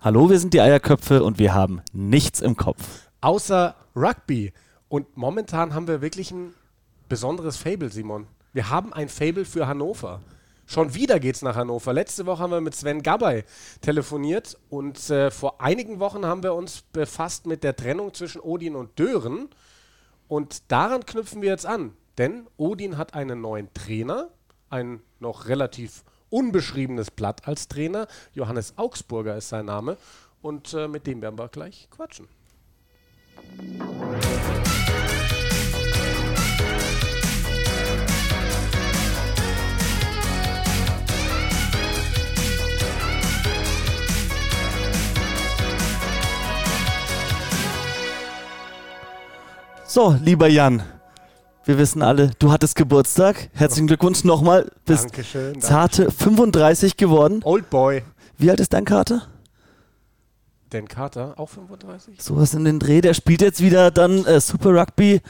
Hallo, wir sind die Eierköpfe und wir haben nichts im Kopf. Außer Rugby. Und momentan haben wir wirklich ein besonderes Fable, Simon. Wir haben ein Fable für Hannover. Schon wieder geht's nach Hannover. Letzte Woche haben wir mit Sven Gabay telefoniert und äh, vor einigen Wochen haben wir uns befasst mit der Trennung zwischen Odin und Dören. Und daran knüpfen wir jetzt an. Denn Odin hat einen neuen Trainer, ein noch relativ unbeschriebenes Blatt als Trainer. Johannes Augsburger ist sein Name. Und äh, mit dem werden wir gleich quatschen. So, lieber Jan, wir wissen alle, du hattest Geburtstag. Herzlichen Glückwunsch nochmal. Bist Dankeschön. zarte 35 geworden. Old Boy. Wie alt ist dein Kater? Dan Carter, auch 35? Sowas in den Dreh. Der spielt jetzt wieder dann äh, Super Rugby.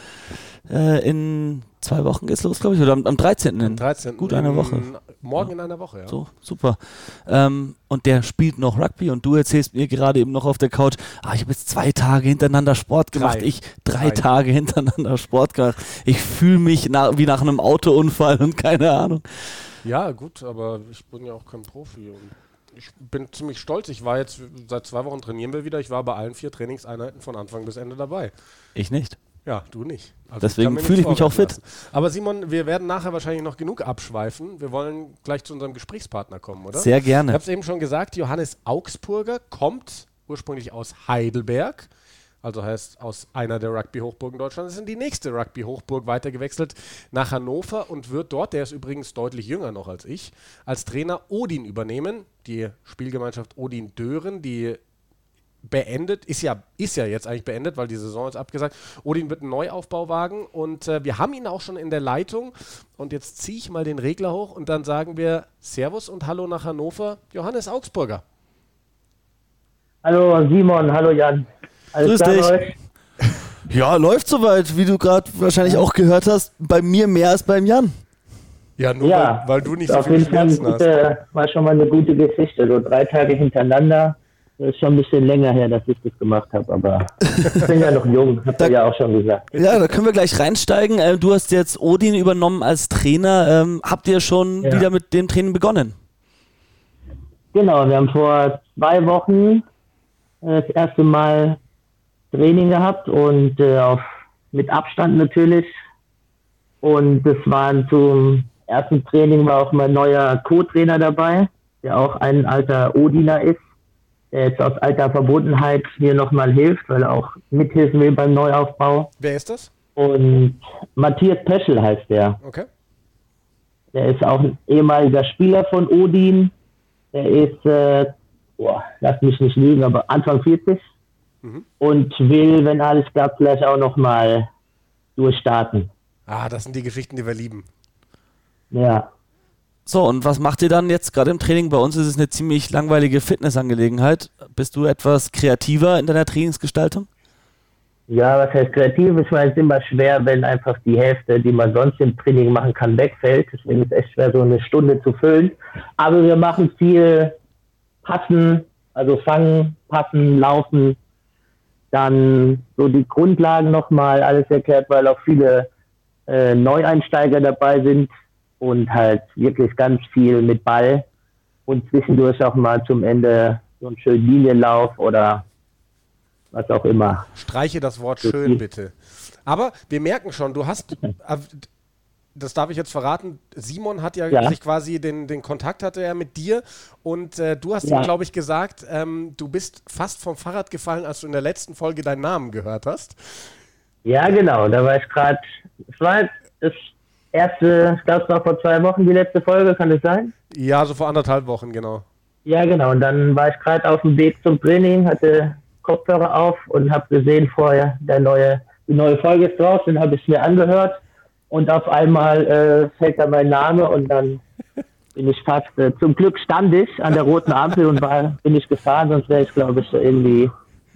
Äh, in zwei Wochen geht's los, glaube ich. Oder am, am 13. in 13. Gut eine in- Woche. Morgen in einer Woche, ja. So, super. Ähm, und der spielt noch Rugby und du erzählst mir gerade eben noch auf der Couch, ah, ich habe jetzt zwei Tage hintereinander Sport gemacht. Drei. Ich drei, Drei. Tage hintereinander Sport gemacht. Ich fühle mich na, wie nach einem Autounfall und keine Ahnung. Ja, gut, aber ich bin ja auch kein Profi. Und ich bin ziemlich stolz. Ich war jetzt seit zwei Wochen trainieren wir wieder. Ich war bei allen vier Trainingseinheiten von Anfang bis Ende dabei. Ich nicht. Ja, du nicht. Also Deswegen fühle ich mich auch vorwerfen lassen. Aber Simon, wir werden nachher wahrscheinlich noch genug abschweifen. Wir wollen gleich zu unserem Gesprächspartner kommen, oder? Sehr Ich gerne. habe es eben schon gesagt, Johannes Augsburger kommt ursprünglich aus Heidelberg, also heißt aus einer der Rugby-Hochburgen Deutschlands, ist in die nächste Rugby-Hochburg weitergewechselt nach Hannover und wird dort, der ist übrigens deutlich jünger noch als ich, als Trainer Odin übernehmen. Die Spielgemeinschaft Odin Dören, die beendet, ist ja, ist ja jetzt eigentlich beendet, weil die Saison ist abgesagt. Odin wird einen Neuaufbau wagen und äh, wir haben ihn auch schon in der Leitung. Und jetzt ziehe ich mal den Regler hoch und dann sagen wir Servus und Hallo nach Hannover, Johannes Augsburger. Hallo Simon, hallo Jan. Alles Grüß klar dich. euch? Ja, läuft soweit, wie du gerade wahrscheinlich auch gehört hast. Bei mir mehr als beim Jan. Ja, nur Ja, weil, weil du nicht so auf viele jeden Fall eine Schmerzen hast. gute, war schon mal eine gute Geschichte. So drei Tage hintereinander. Das ist schon ein bisschen länger her, dass ich das gemacht habe, aber ich bin ja noch jung, habt ihr ja auch schon gesagt. Ja, da können wir gleich reinsteigen. Äh, du hast jetzt Odin übernommen als Trainer. Ähm, habt ihr schon Ja. wieder mit dem Training begonnen? Genau, wir haben vor zwei Wochen äh, das erste Mal Training gehabt und äh, auf, mit Abstand natürlich. Und das waren zum ersten Training war auch mein neuer Co-Trainer dabei, der auch ein alter Odiner ist, der jetzt aus alter Verbundenheit mir nochmal hilft, weil er auch mithelfen will beim Neuaufbau. Wer ist das? Und Matthias Peschel heißt der. Okay. Der ist auch ein ehemaliger Spieler von Odin. Der ist, äh, boah, lass mich nicht lügen, aber Anfang 40. Mhm. Und will, wenn alles klappt, vielleicht auch nochmal durchstarten. Ah, das sind die Geschichten, die wir lieben. Ja. So, und was macht ihr dann jetzt gerade im Training? Bei uns ist es eine ziemlich langweilige Fitnessangelegenheit. Bist du etwas kreativer in deiner Trainingsgestaltung? Ja, was heißt kreativ? Ich meine, es ist immer schwer, wenn einfach die Hälfte, die man sonst im Training machen kann, wegfällt. Deswegen ist es echt schwer, so eine Stunde zu füllen. Aber wir machen viel Passen, also fangen, passen, laufen. Dann so die Grundlagen nochmal alles erklärt, weil auch viele äh, Neueinsteiger dabei sind und halt wirklich ganz viel mit Ball und zwischendurch auch mal zum Ende so einen schönen Linienlauf oder was auch immer. Streiche das Wort Gut. schön, bitte. Aber wir merken schon, du hast, äh, das darf ich jetzt verraten, Simon hat ja, Ja. sich quasi den, den Kontakt hatte er mit dir und äh, du hast ihm, Ja. glaube ich, gesagt, ähm, du bist fast vom Fahrrad gefallen, als du in der letzten Folge deinen Namen gehört hast. Ja, genau. Da war ich gerade. Es war das erste, ich glaube, es war vor zwei Wochen die letzte Folge, kann das sein? Ja, so vor anderthalb Wochen, genau. Ja, genau. Und dann war ich gerade auf dem Weg zum Training, hatte Kopfhörer auf und habe gesehen, vorher der neue, die neue Folge ist draußen, habe ich mir angehört und auf einmal äh, fällt da mein Name und dann bin ich fast, äh, zum Glück stand ich an der roten Ampel und war, bin ich gefahren, sonst wäre ich, glaube ich, irgendwie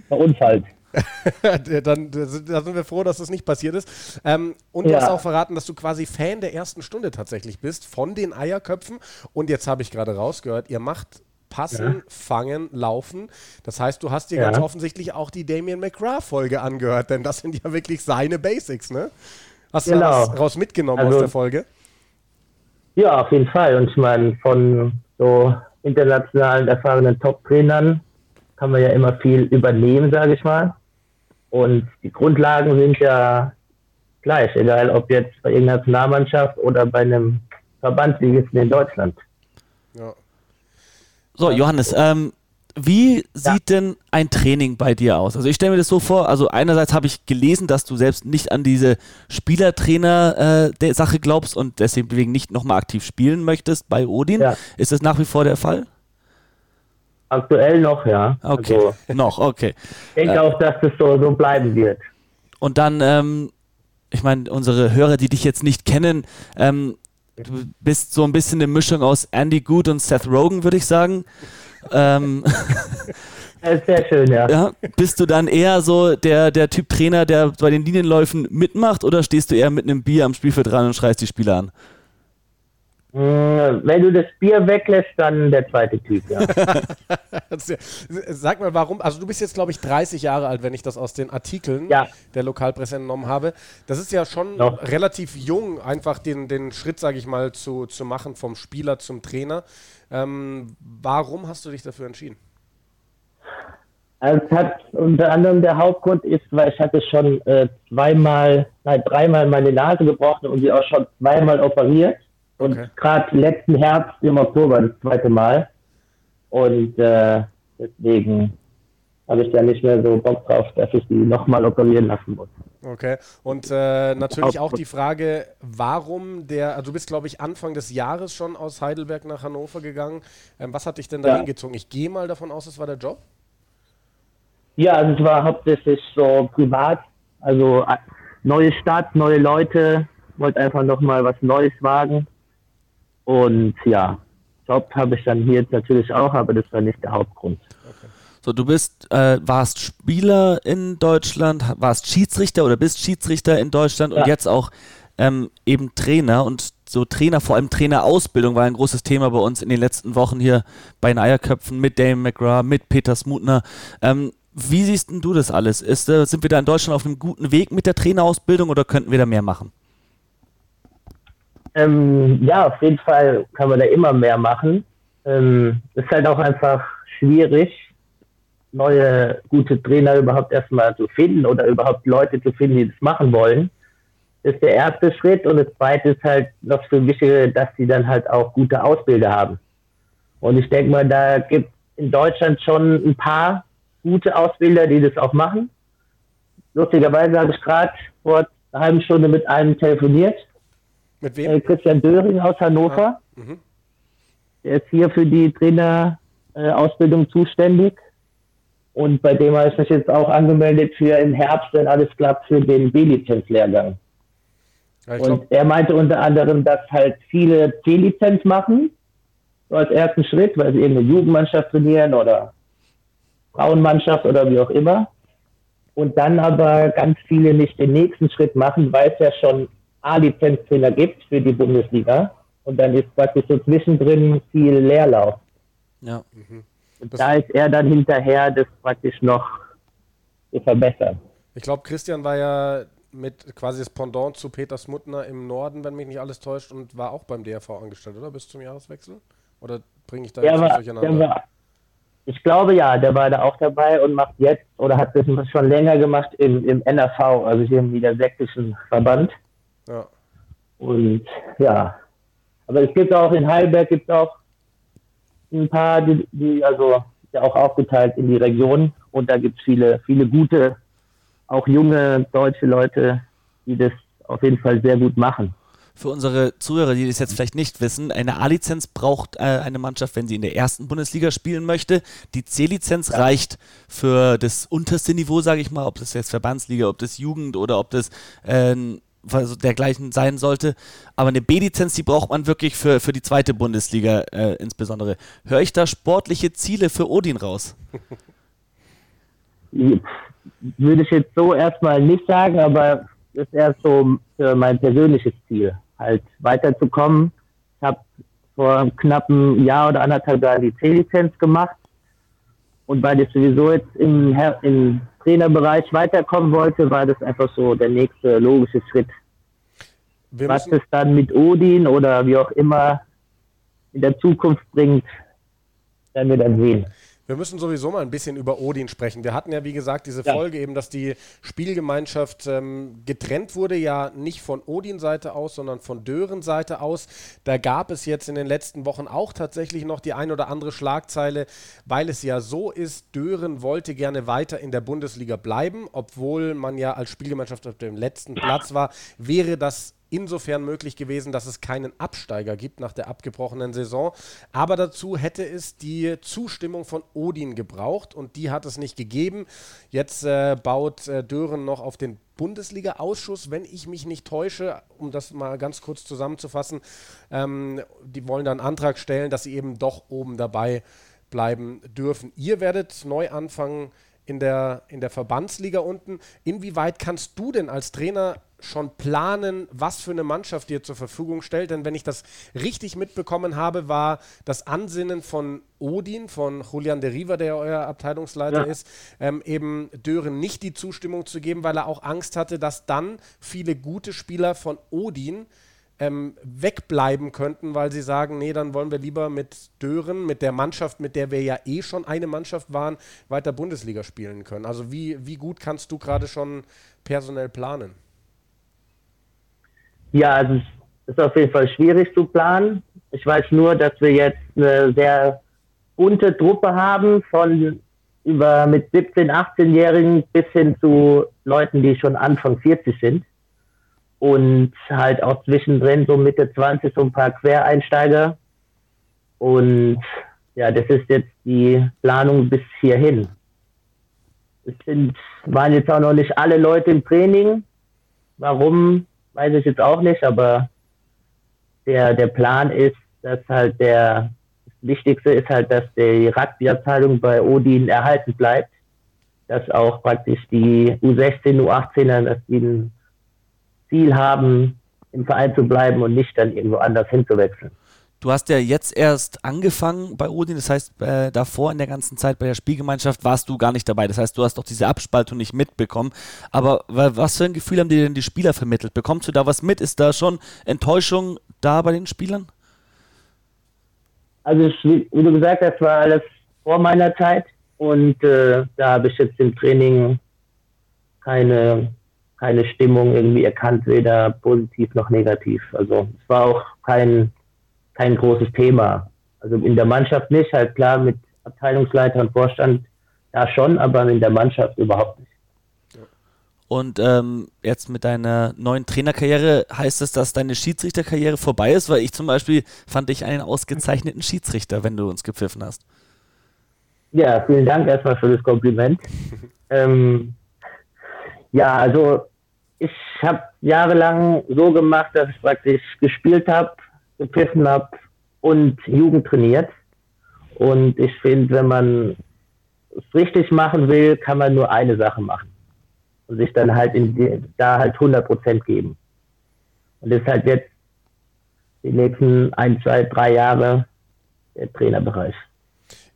verunfallt. Dann da sind wir froh, dass das nicht passiert ist. Ähm, und du Ja. hast auch verraten, dass du quasi Fan der ersten Stunde tatsächlich bist von den Eierköpfen. Und jetzt habe ich gerade rausgehört, ihr macht passen, ja. fangen, laufen. Das heißt, du hast dir ja. ganz offensichtlich auch die Damien McGrath-Folge angehört, denn das sind ja wirklich seine Basics, ne? Hast genau. du was raus mitgenommen also, aus der Folge? Ja, auf jeden Fall. Und ich meine, von so internationalen erfahrenen Top-Trainern kann man ja immer viel übernehmen, sage ich mal. Und die Grundlagen sind ja gleich, egal ob jetzt bei irgendeiner Nationalmannschaft oder bei einem Verbandsligisten in Deutschland. Ja. So, Johannes, ähm, wie sieht ja. denn ein Training bei dir aus? Also ich stelle mir das so vor, also einerseits habe ich gelesen, dass du selbst nicht an diese Spielertrainer-Sache äh, glaubst und deswegen nicht nochmal aktiv spielen möchtest bei Odin. Ja. Ist das nach wie vor der Fall? Aktuell noch, ja. Okay, also, noch, okay. Ich denke äh, auch, dass das so, so bleiben wird. Und dann, ähm, ich meine, unsere Hörer, die dich jetzt nicht kennen, ähm, du bist so ein bisschen eine Mischung aus Andy Good und Seth Rogen, würde ich sagen. ähm, sehr schön, ja. ja. Bist du dann eher so der, der Typ Trainer, der bei den Linienläufen mitmacht oder stehst du eher mit einem Bier am Spielfeld dran und schreist die Spieler an? Wenn du das Bier weglässt, dann der zweite Typ, ja. Sag mal, warum? Also, du bist jetzt, glaube ich, 30 Jahre alt, wenn ich das aus den Artikeln ja. der Lokalpresse entnommen habe. Das ist ja schon Noch. relativ jung, einfach den, den Schritt, sage ich mal, zu, zu machen vom Spieler zum Trainer. Ähm, warum hast du dich dafür entschieden? Also es hat unter anderem der Hauptgrund ist, weil ich hatte schon äh, zweimal, nein, dreimal meine Nase gebrochen und sie auch schon zweimal operiert. Und okay. gerade letzten Herbst im Oktober das zweite Mal. Und äh, deswegen habe ich da nicht mehr so Bock drauf, dass ich die nochmal operieren lassen muss. Okay. Und äh, natürlich auch die Frage, warum der, also du bist, glaube ich, Anfang des Jahres schon aus Heidelberg nach Hannover gegangen. Ähm, was hat dich denn da hingezogen? Ich gehe mal davon aus, es war der Job? Ja, also es war hauptsächlich so privat. Also äh, neue Stadt, neue Leute, wollte einfach nochmal was Neues wagen. Und ja, Job habe ich dann hier natürlich auch, aber das war nicht der Hauptgrund. So, du bist, äh, warst Spieler in Deutschland, warst Schiedsrichter oder bist Schiedsrichter in Deutschland ja. und jetzt auch ähm, eben Trainer und so Trainer, vor allem Trainerausbildung war ein großes Thema bei uns in den letzten Wochen hier bei den Eierköpfen mit Dame McGrath, mit Peter Smutner. Ähm, wie siehst du das alles? Ist, äh, sind wir da in Deutschland auf einem guten Weg mit der Trainerausbildung oder könnten wir da mehr machen? Ähm, ja, auf jeden Fall kann man da immer mehr machen. Ähm, ist halt auch einfach schwierig, neue gute Trainer überhaupt erstmal zu finden oder überhaupt Leute zu finden, die das machen wollen. Das ist der erste Schritt und das zweite ist halt noch viel wichtiger, dass sie dann halt auch gute Ausbilder haben. Und ich denke mal, da gibt in Deutschland schon ein paar gute Ausbilder, die das auch machen. Lustigerweise habe ich gerade vor einer halben Stunde mit einem telefoniert mit wem? Äh, Christian Döring aus Hannover. Ah, mhm. Der ist hier für die Trainerausbildung zuständig. Und bei dem habe ich mich jetzt auch angemeldet für im Herbst, wenn alles klappt, für den B-Lizenz-Lehrgang. Ja, und er meinte unter anderem, dass halt viele C-Lizenz machen, so als ersten Schritt, weil sie irgendeine Jugendmannschaft trainieren oder Frauenmannschaft oder wie auch immer. Und dann aber ganz viele nicht den nächsten Schritt machen, weil es ja schon A-Lizenztrainer gibt für die Bundesliga. Und dann ist praktisch so zwischendrin viel Leerlauf. Ja. Mhm. Und da ist er dann hinterher, das praktisch noch zu verbessern. Ich glaube, Christian war ja mit quasi das Pendant zu Peter Smutner im Norden, wenn mich nicht alles täuscht, und war auch beim DRV angestellt, oder? Bis zum Jahreswechsel? Oder bringe ich da der jetzt war, durcheinander? War, ich glaube ja, der war da auch dabei und macht jetzt oder hat das schon länger gemacht im, im NRV, also hier im Niedersächsischen Verband. Ja. Und ja, aber es gibt auch in Heidelberg gibt auch ein paar, die, die also ja auch aufgeteilt in die Region und da gibt es viele, viele gute, auch junge deutsche Leute, die das auf jeden Fall sehr gut machen. Für unsere Zuhörer, die das jetzt vielleicht nicht wissen, eine A-Lizenz braucht äh, eine Mannschaft, wenn sie in der ersten Bundesliga spielen möchte. Die C-Lizenz ja. reicht für das unterste Niveau, sage ich mal, ob das jetzt Verbandsliga, ob das Jugend oder ob das äh, dergleichen sein sollte. Aber eine B-Lizenz, die braucht man wirklich für, für die zweite Bundesliga äh, insbesondere. Höre ich da sportliche Ziele für Odin raus? Würde ich jetzt so erstmal nicht sagen, aber das ist erst so mein persönliches Ziel, halt weiterzukommen. Ich habe vor knapp einem Jahr oder anderthalb Jahren die C-Lizenz gemacht. Und weil ich sowieso jetzt im, im Trainerbereich weiterkommen wollte, war das einfach so der nächste logische Schritt. Wir Was es dann mit Odin oder wie auch immer in der Zukunft bringt, werden wir dann sehen. Wir müssen sowieso mal ein bisschen über Odin sprechen. Wir hatten ja, wie gesagt, diese ja. Folge eben, dass die Spielgemeinschaft ähm, getrennt wurde, ja nicht von Odin-Seite aus, sondern von Dören-Seite aus. Da gab es jetzt in den letzten Wochen auch tatsächlich noch die ein oder andere Schlagzeile, weil es ja so ist, Dören wollte gerne weiter in der Bundesliga bleiben, obwohl man ja als Spielgemeinschaft auf dem letzten Platz war, wäre das insofern möglich gewesen, dass es keinen Absteiger gibt nach der abgebrochenen Saison. Aber dazu hätte es die Zustimmung von Odin gebraucht und die hat es nicht gegeben. Jetzt äh, baut äh, Dören noch auf den Bundesliga-Ausschuss, wenn ich mich nicht täusche, um das mal ganz kurz zusammenzufassen. Ähm, die wollen dann einen Antrag stellen, dass sie eben doch oben dabei bleiben dürfen. Ihr werdet neu anfangen in der, in der Verbandsliga unten. Inwieweit kannst du denn als Trainer schon planen, was für eine Mannschaft dir zur Verfügung stellt? Denn wenn ich das richtig mitbekommen habe, war das Ansinnen von Odin, von Julian de Riva, der euer Abteilungsleiter ja. ist, ähm, eben Dören nicht die Zustimmung zu geben, weil er auch Angst hatte, dass dann viele gute Spieler von Odin ähm, wegbleiben könnten, weil sie sagen, nee, dann wollen wir lieber mit Dören, mit der Mannschaft, mit der wir ja eh schon eine Mannschaft waren, weiter Bundesliga spielen können. Also wie, wie gut kannst du gerade schon personell planen? Ja, also es ist auf jeden Fall schwierig zu planen. Ich weiß nur, dass wir jetzt eine sehr bunte Truppe haben von über mit 17, 18-Jährigen bis hin zu Leuten, die schon Anfang 40 sind und halt auch zwischendrin so Mitte 20 so ein paar Quereinsteiger. Und ja, das ist jetzt die Planung bis hierhin. Es sind, waren jetzt auch noch nicht alle Leute im Training. Warum, weiß ich jetzt auch nicht, aber der, der Plan ist, dass halt der, das Wichtigste ist halt, dass die Rugby-Abteilung bei Odin erhalten bleibt. Dass auch praktisch die U16, U18er, dass die einen Ziel haben, im Verein zu bleiben und nicht dann irgendwo anders hinzuwechseln. Du hast ja jetzt erst angefangen bei Odin, das heißt, äh, davor in der ganzen Zeit bei der Spielgemeinschaft warst du gar nicht dabei. Das heißt, du hast doch diese Abspaltung nicht mitbekommen. Aber was für ein Gefühl haben dir denn die Spieler vermittelt? Bekommst du da was mit? Ist da schon Enttäuschung da bei den Spielern? Also, wie du gesagt hast, war alles vor meiner Zeit und äh, da habe ich jetzt im Training keine keine Stimmung irgendwie erkannt, weder positiv noch negativ. Also es war auch kein, kein großes Thema. Also in der Mannschaft nicht, halt klar mit Abteilungsleiter und Vorstand ja schon, aber in der Mannschaft überhaupt nicht. Und ähm, jetzt mit deiner neuen Trainerkarriere heißt es, dass deine Schiedsrichterkarriere vorbei ist, weil ich zum Beispiel fand dich einen ausgezeichneten Schiedsrichter, wenn du uns gepfiffen hast. Ja, vielen Dank erstmal für das Kompliment. ähm, ja, also ich habe jahrelang so gemacht, dass ich praktisch gespielt habe, gepfiffen habe und Jugend trainiert. Und ich finde, wenn man es richtig machen will, kann man nur eine Sache machen. Und sich dann halt die, da halt 100 Prozent geben. Und das ist halt jetzt die nächsten ein, zwei, drei Jahre der Trainerbereich.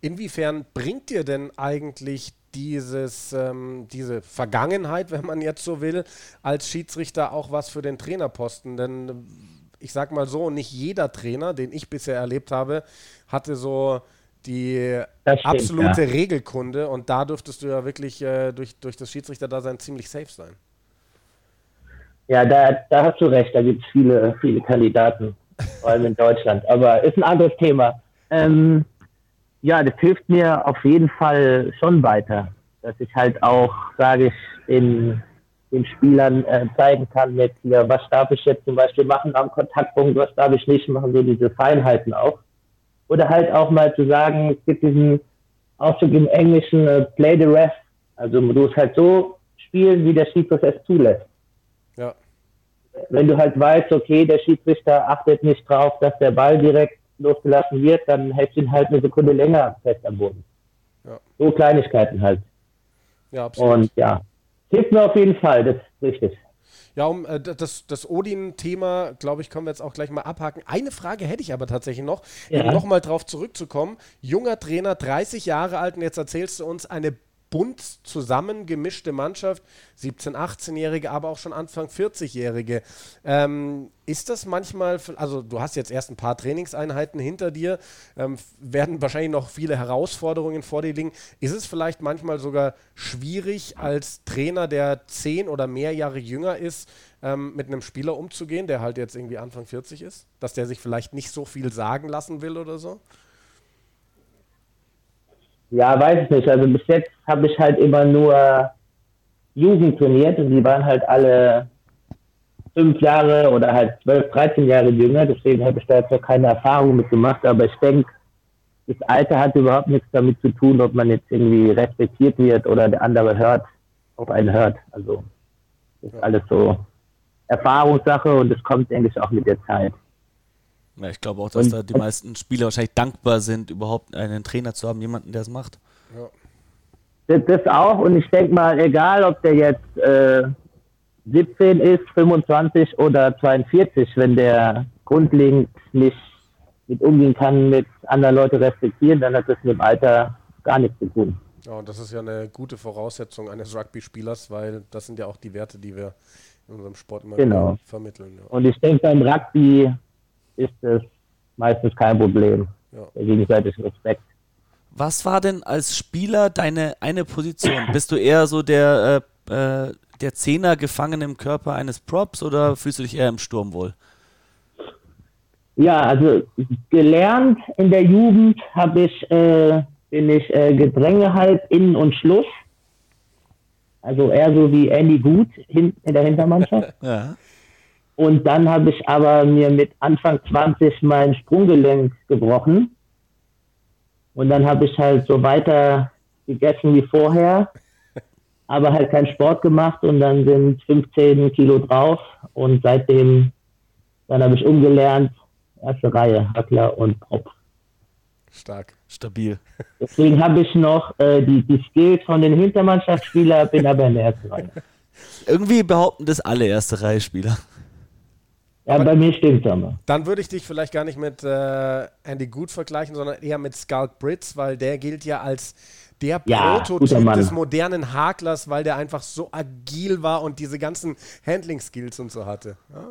Inwiefern bringt dir denn eigentlich dieses, ähm, diese Vergangenheit, wenn man jetzt so will, als Schiedsrichter auch was für den Trainerposten. Denn ich sag mal so, nicht jeder Trainer, den ich bisher erlebt habe, hatte so die stimmt, absolute ja. Regelkunde und da dürftest du ja wirklich äh, durch, durch das Schiedsrichterdasein ziemlich safe sein. Ja, da, da hast du recht, da gibt es viele, viele Kandidaten, vor allem in Deutschland. Aber ist ein anderes Thema. Ähm, ja, das hilft mir auf jeden Fall schon weiter, dass ich halt auch, sage ich, den, den Spielern äh, zeigen kann, mit hier, was darf ich jetzt zum Beispiel machen am Kontaktpunkt, was darf ich nicht machen, so diese Feinheiten auch. Oder halt auch mal zu sagen, es gibt diesen Ausdruck im Englischen, äh, play the ref. Also du es halt so spielen, wie der Schiedsrichter es zulässt. Ja. Wenn du halt weißt, okay, der Schiedsrichter achtet nicht drauf, dass der Ball direkt losgelassen wird, dann hältst du ihn halt eine Sekunde länger fest am Boden. Ja. So Kleinigkeiten halt. Ja, absolut. Und ja, hilft mir auf jeden Fall, das ist richtig. Ja, um äh, das, das Odin-Thema, glaube ich, können wir jetzt auch gleich mal abhaken. Eine Frage hätte ich aber tatsächlich noch, ja. um nochmal drauf zurückzukommen. Junger Trainer, 30 Jahre alt, und jetzt erzählst du uns eine bunt zusammengemischte Mannschaft, 17-, 18-Jährige, aber auch schon Anfang 40-Jährige. Ähm, ist das manchmal, also du hast jetzt erst ein paar Trainingseinheiten hinter dir, ähm, werden wahrscheinlich noch viele Herausforderungen vor dir liegen. Ist es vielleicht manchmal sogar schwierig, als Trainer, der zehn oder mehr Jahre jünger ist, ähm, mit einem Spieler umzugehen, der halt jetzt irgendwie Anfang 40 ist? Dass der sich vielleicht nicht so viel sagen lassen will oder so? Ja, weiß ich nicht. Also bis jetzt habe ich halt immer nur Jugend trainiert und die waren halt alle fünf Jahre oder halt zwölf, dreizehn Jahre jünger. Deswegen habe ich da jetzt noch keine Erfahrung mitgemacht. Aber ich denke, das Alter hat überhaupt nichts damit zu tun, ob man jetzt irgendwie respektiert wird oder der andere hört, auf einen hört. Also das ist alles so Erfahrungssache und es kommt, denke ich, auch mit der Zeit. Ja, ich glaube auch, dass und, da die meisten Spieler wahrscheinlich dankbar sind, überhaupt einen Trainer zu haben, jemanden, der es macht. Ja. Das, das, auch und ich denke mal, egal ob der jetzt äh, 17 ist, 25 oder 42, wenn der grundlegend nicht mit umgehen kann, mit anderen Leuten respektieren, dann hat das mit dem Alter gar nichts zu tun. Ja, und das ist ja eine gute Voraussetzung eines Rugby-Spielers, weil das sind ja auch die Werte, die wir in unserem Sport immer genau. vermitteln. Ja. Und ich denke, beim Rugby ist es meistens kein Problem. Ja. Der gegenseitige Respekt. Was war denn als Spieler deine eine Position? Bist du eher so der, äh, äh, der Zehner gefangen im Körper eines Props oder fühlst du dich eher im Sturm wohl? Ja, also gelernt in der Jugend habe ich, äh, bin ich äh, Gedränge halt Innen und Schluss. Also eher so wie Andy Gut in, in der Hintermannschaft. ja. Und dann habe ich aber mir mit Anfang 20 mein Sprunggelenk gebrochen. Und dann habe ich halt so weiter gegessen wie vorher, aber halt keinen Sport gemacht und dann sind 15 Kilo drauf. Und seitdem, dann habe ich umgelernt, erste Reihe, Hackler und Prop. Stark, stabil. Deswegen habe ich noch äh, die, die Skills von den Hintermannschaftsspielern, bin aber in der ersten Reihe. Irgendwie behaupten das alle erste Reihe Spieler. Ja, Aber bei mir stimmt es aber. Dann würde ich dich vielleicht gar nicht mit äh, Andy Good vergleichen, sondern eher mit Skulk Britz, weil der gilt ja als der ja, Prototyp des modernen Haklers, weil der einfach so agil war und diese ganzen Handling-Skills und so hatte. Ja?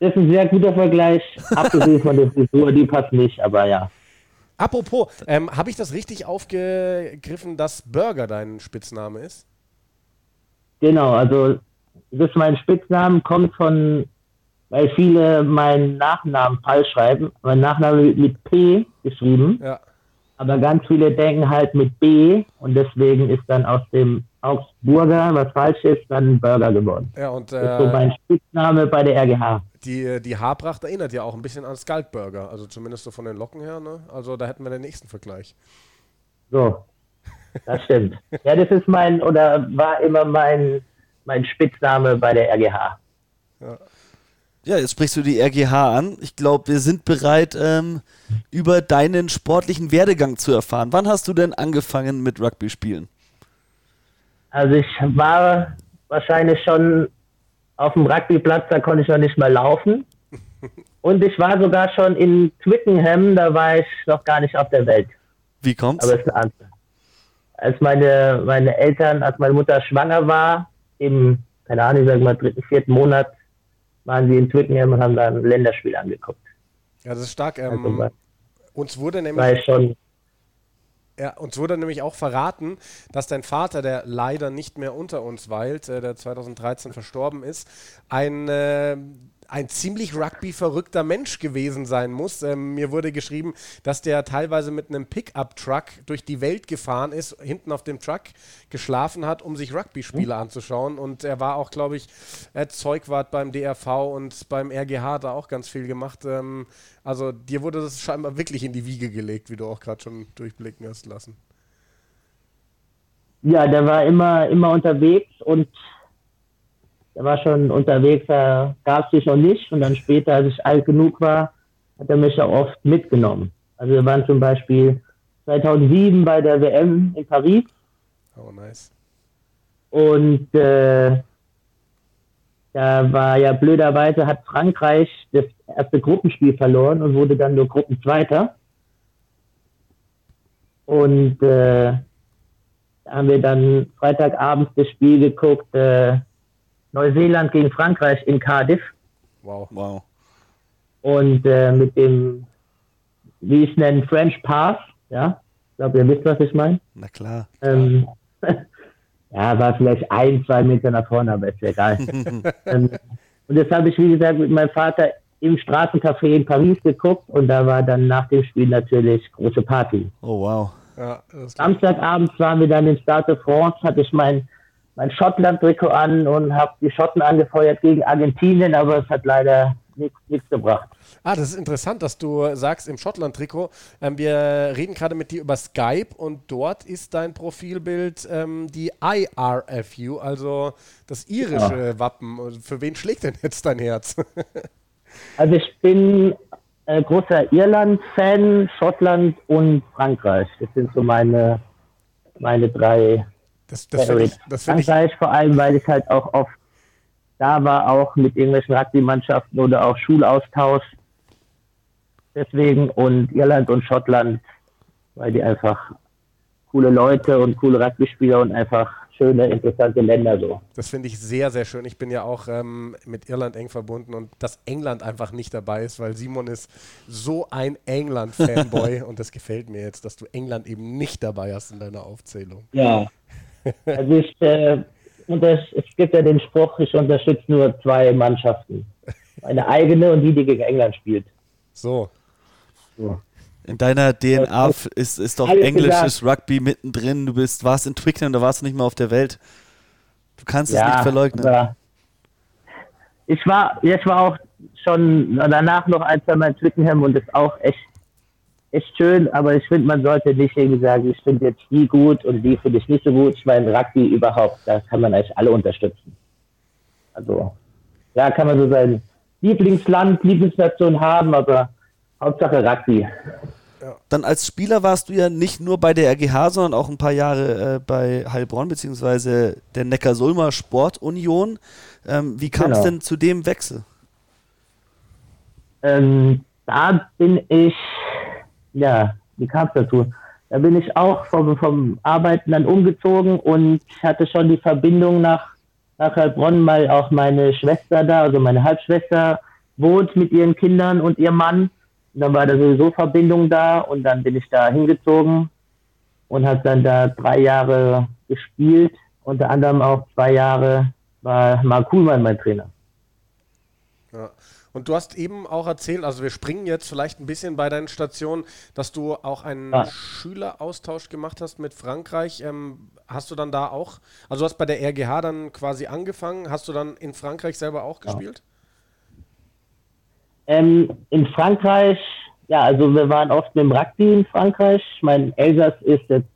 Das ist ein sehr guter Vergleich. Abgesehen von der Frisur, die passt nicht, aber ja. Apropos, ähm, habe ich das richtig aufgegriffen, dass Burger dein Spitzname ist? Genau, also das ist mein Spitzname, kommt von weil viele meinen Nachnamen falsch schreiben. Mein Nachname wird mit P geschrieben. Ja. Aber ganz viele denken halt mit B und deswegen ist dann aus dem Augsburger, was falsch ist, dann Burger geworden. Ja, und äh, das ist so mein Spitzname bei der RGH. Die, die Haarpracht erinnert ja auch ein bisschen an Skulkburger, also zumindest so von den Locken her. Ne? Also da hätten wir den nächsten Vergleich. So, das stimmt. ja, das ist mein, oder war immer mein, mein Spitzname bei der RGH. Ja. Ja, jetzt sprichst du die RGH an. Ich glaube, wir sind bereit, ähm, über deinen sportlichen Werdegang zu erfahren. Wann hast du denn angefangen mit Rugby spielen? Also ich war wahrscheinlich schon auf dem Rugbyplatz, da konnte ich noch nicht mal laufen. Und ich war sogar schon in Twickenham, da war ich noch gar nicht auf der Welt. Wie kommt's? Aber es ist eine Antwort. Als meine, meine Eltern, als meine Mutter schwanger war, im, keine Ahnung, ich sag mal, dritten, vierten Monat, waren sie in Twickenham und haben da ein Länderspiel angeguckt. Ja, das ist stark. Ähm, also, uns wurde nämlich. Schon ja, uns wurde nämlich auch verraten, dass dein Vater, der leider nicht mehr unter uns weilt, äh, der 2013 verstorben ist, ein äh, ein ziemlich Rugby-verrückter Mensch gewesen sein muss. Ähm, mir wurde geschrieben, dass der teilweise mit einem Pickup-Truck durch die Welt gefahren ist, hinten auf dem Truck geschlafen hat, um sich Rugby-Spiele mhm. anzuschauen. Und er war auch, glaube ich, Zeugwart beim DRV und beim RGH er auch ganz viel gemacht. Ähm, also dir wurde das scheinbar wirklich in die Wiege gelegt, wie du auch gerade schon durchblicken hast lassen. Ja, der war immer, immer unterwegs und der war schon unterwegs, da gab es sich noch nicht. Und dann später, als ich alt genug war, hat er mich ja oft mitgenommen. Also wir waren zum Beispiel 2007 bei der WM in Paris. Oh, nice. Und äh, da war ja blöderweise, hat Frankreich das erste Gruppenspiel verloren und wurde dann nur Gruppenzweiter. Und äh, da haben wir dann Freitagabends das Spiel geguckt, äh, Neuseeland gegen Frankreich in Cardiff. Wow. wow. Und äh, mit dem, wie ich es nenne, French Pass, ja. Ich glaube, ihr wisst, was ich meine. Na klar. Ähm, ja, war vielleicht ein, zwei Meter nach vorne, aber ist egal. ähm, und das habe ich, wie gesagt, mit meinem Vater im Straßencafé in Paris geguckt und da war dann nach dem Spiel natürlich große Party. Oh, wow. Ja, Samstagabends waren wir dann in Stade de France, hatte ich mein, mein Schottland-Trikot an und habe die Schotten angefeuert gegen Argentinien, aber es hat leider nichts gebracht. Ah, das ist interessant, dass du sagst im Schottland-Trikot. Ähm, wir reden gerade mit dir über Skype und dort ist dein Profilbild ähm, die IRFU, also das irische ja. Wappen. Für wen schlägt denn jetzt dein Herz? also ich bin äh, großer Irland-Fan, Schottland und Frankreich. Das sind so meine, meine drei das, das ich, das Frankreich vor allem, weil ich halt auch oft da war, auch mit irgendwelchen Rugby-Mannschaften oder auch Schulaustausch. Deswegen und Irland und Schottland, weil die einfach coole Leute und coole Rugby-Spieler und einfach schöne, interessante Länder so. Das finde ich sehr, sehr schön. Ich bin ja auch ähm, mit Irland eng verbunden und dass England einfach nicht dabei ist, weil Simon ist so ein England-Fanboy und das gefällt mir jetzt, dass du England eben nicht dabei hast in deiner Aufzählung. Ja. Also ich, äh, und es, es gibt ja den Spruch, ich unterstütze nur zwei Mannschaften. Meine eigene und die, die gegen England spielt. So. so. In deiner DNA ist, ist doch englisches gesagt. Rugby mittendrin. Du bist, warst in Twickenham, da warst du nicht mehr auf der Welt. Du kannst ja, es nicht verleugnen. Ich war, ich war auch schon danach noch ein, zwei Mal in Twickenham und ist auch echt, echt schön, aber ich finde, man sollte nicht irgendwie sagen, ich finde jetzt die gut und die finde ich nicht so gut. Ich meine, Rugby überhaupt, da kann man eigentlich alle unterstützen. Also, ja, kann man so sein Lieblingsland, Lieblingsnation haben, aber Hauptsache Rugby. Dann als Spieler warst du ja nicht nur bei der RGH, sondern auch ein paar Jahre äh, bei Heilbronn beziehungsweise der Neckar-Sulmer Sportunion. Ähm, wie kam es genau. denn zu dem Wechsel? Ähm, da bin ich, ja, wie kam es dazu? Da bin ich auch vom, vom Arbeiten dann umgezogen und hatte schon die Verbindung nach, nach Heilbronn, weil auch meine Schwester da, also meine Halbschwester, wohnt mit ihren Kindern und ihrem Mann. Und dann war da sowieso Verbindung da und dann bin ich da hingezogen und habe dann da drei Jahre gespielt. Unter anderem auch zwei Jahre war Mark Kuhlmann mein Trainer. Und du hast eben auch erzählt, also wir springen jetzt vielleicht ein bisschen bei deinen Stationen, dass du auch einen ja. Schüleraustausch gemacht hast mit Frankreich. Ähm, hast du dann da auch, also du hast bei der RGH dann quasi angefangen, hast du dann in Frankreich selber auch gespielt? Ja. Ähm, in Frankreich, ja, also wir waren oft mit dem Rugby in Frankreich. Mein Elsass ist jetzt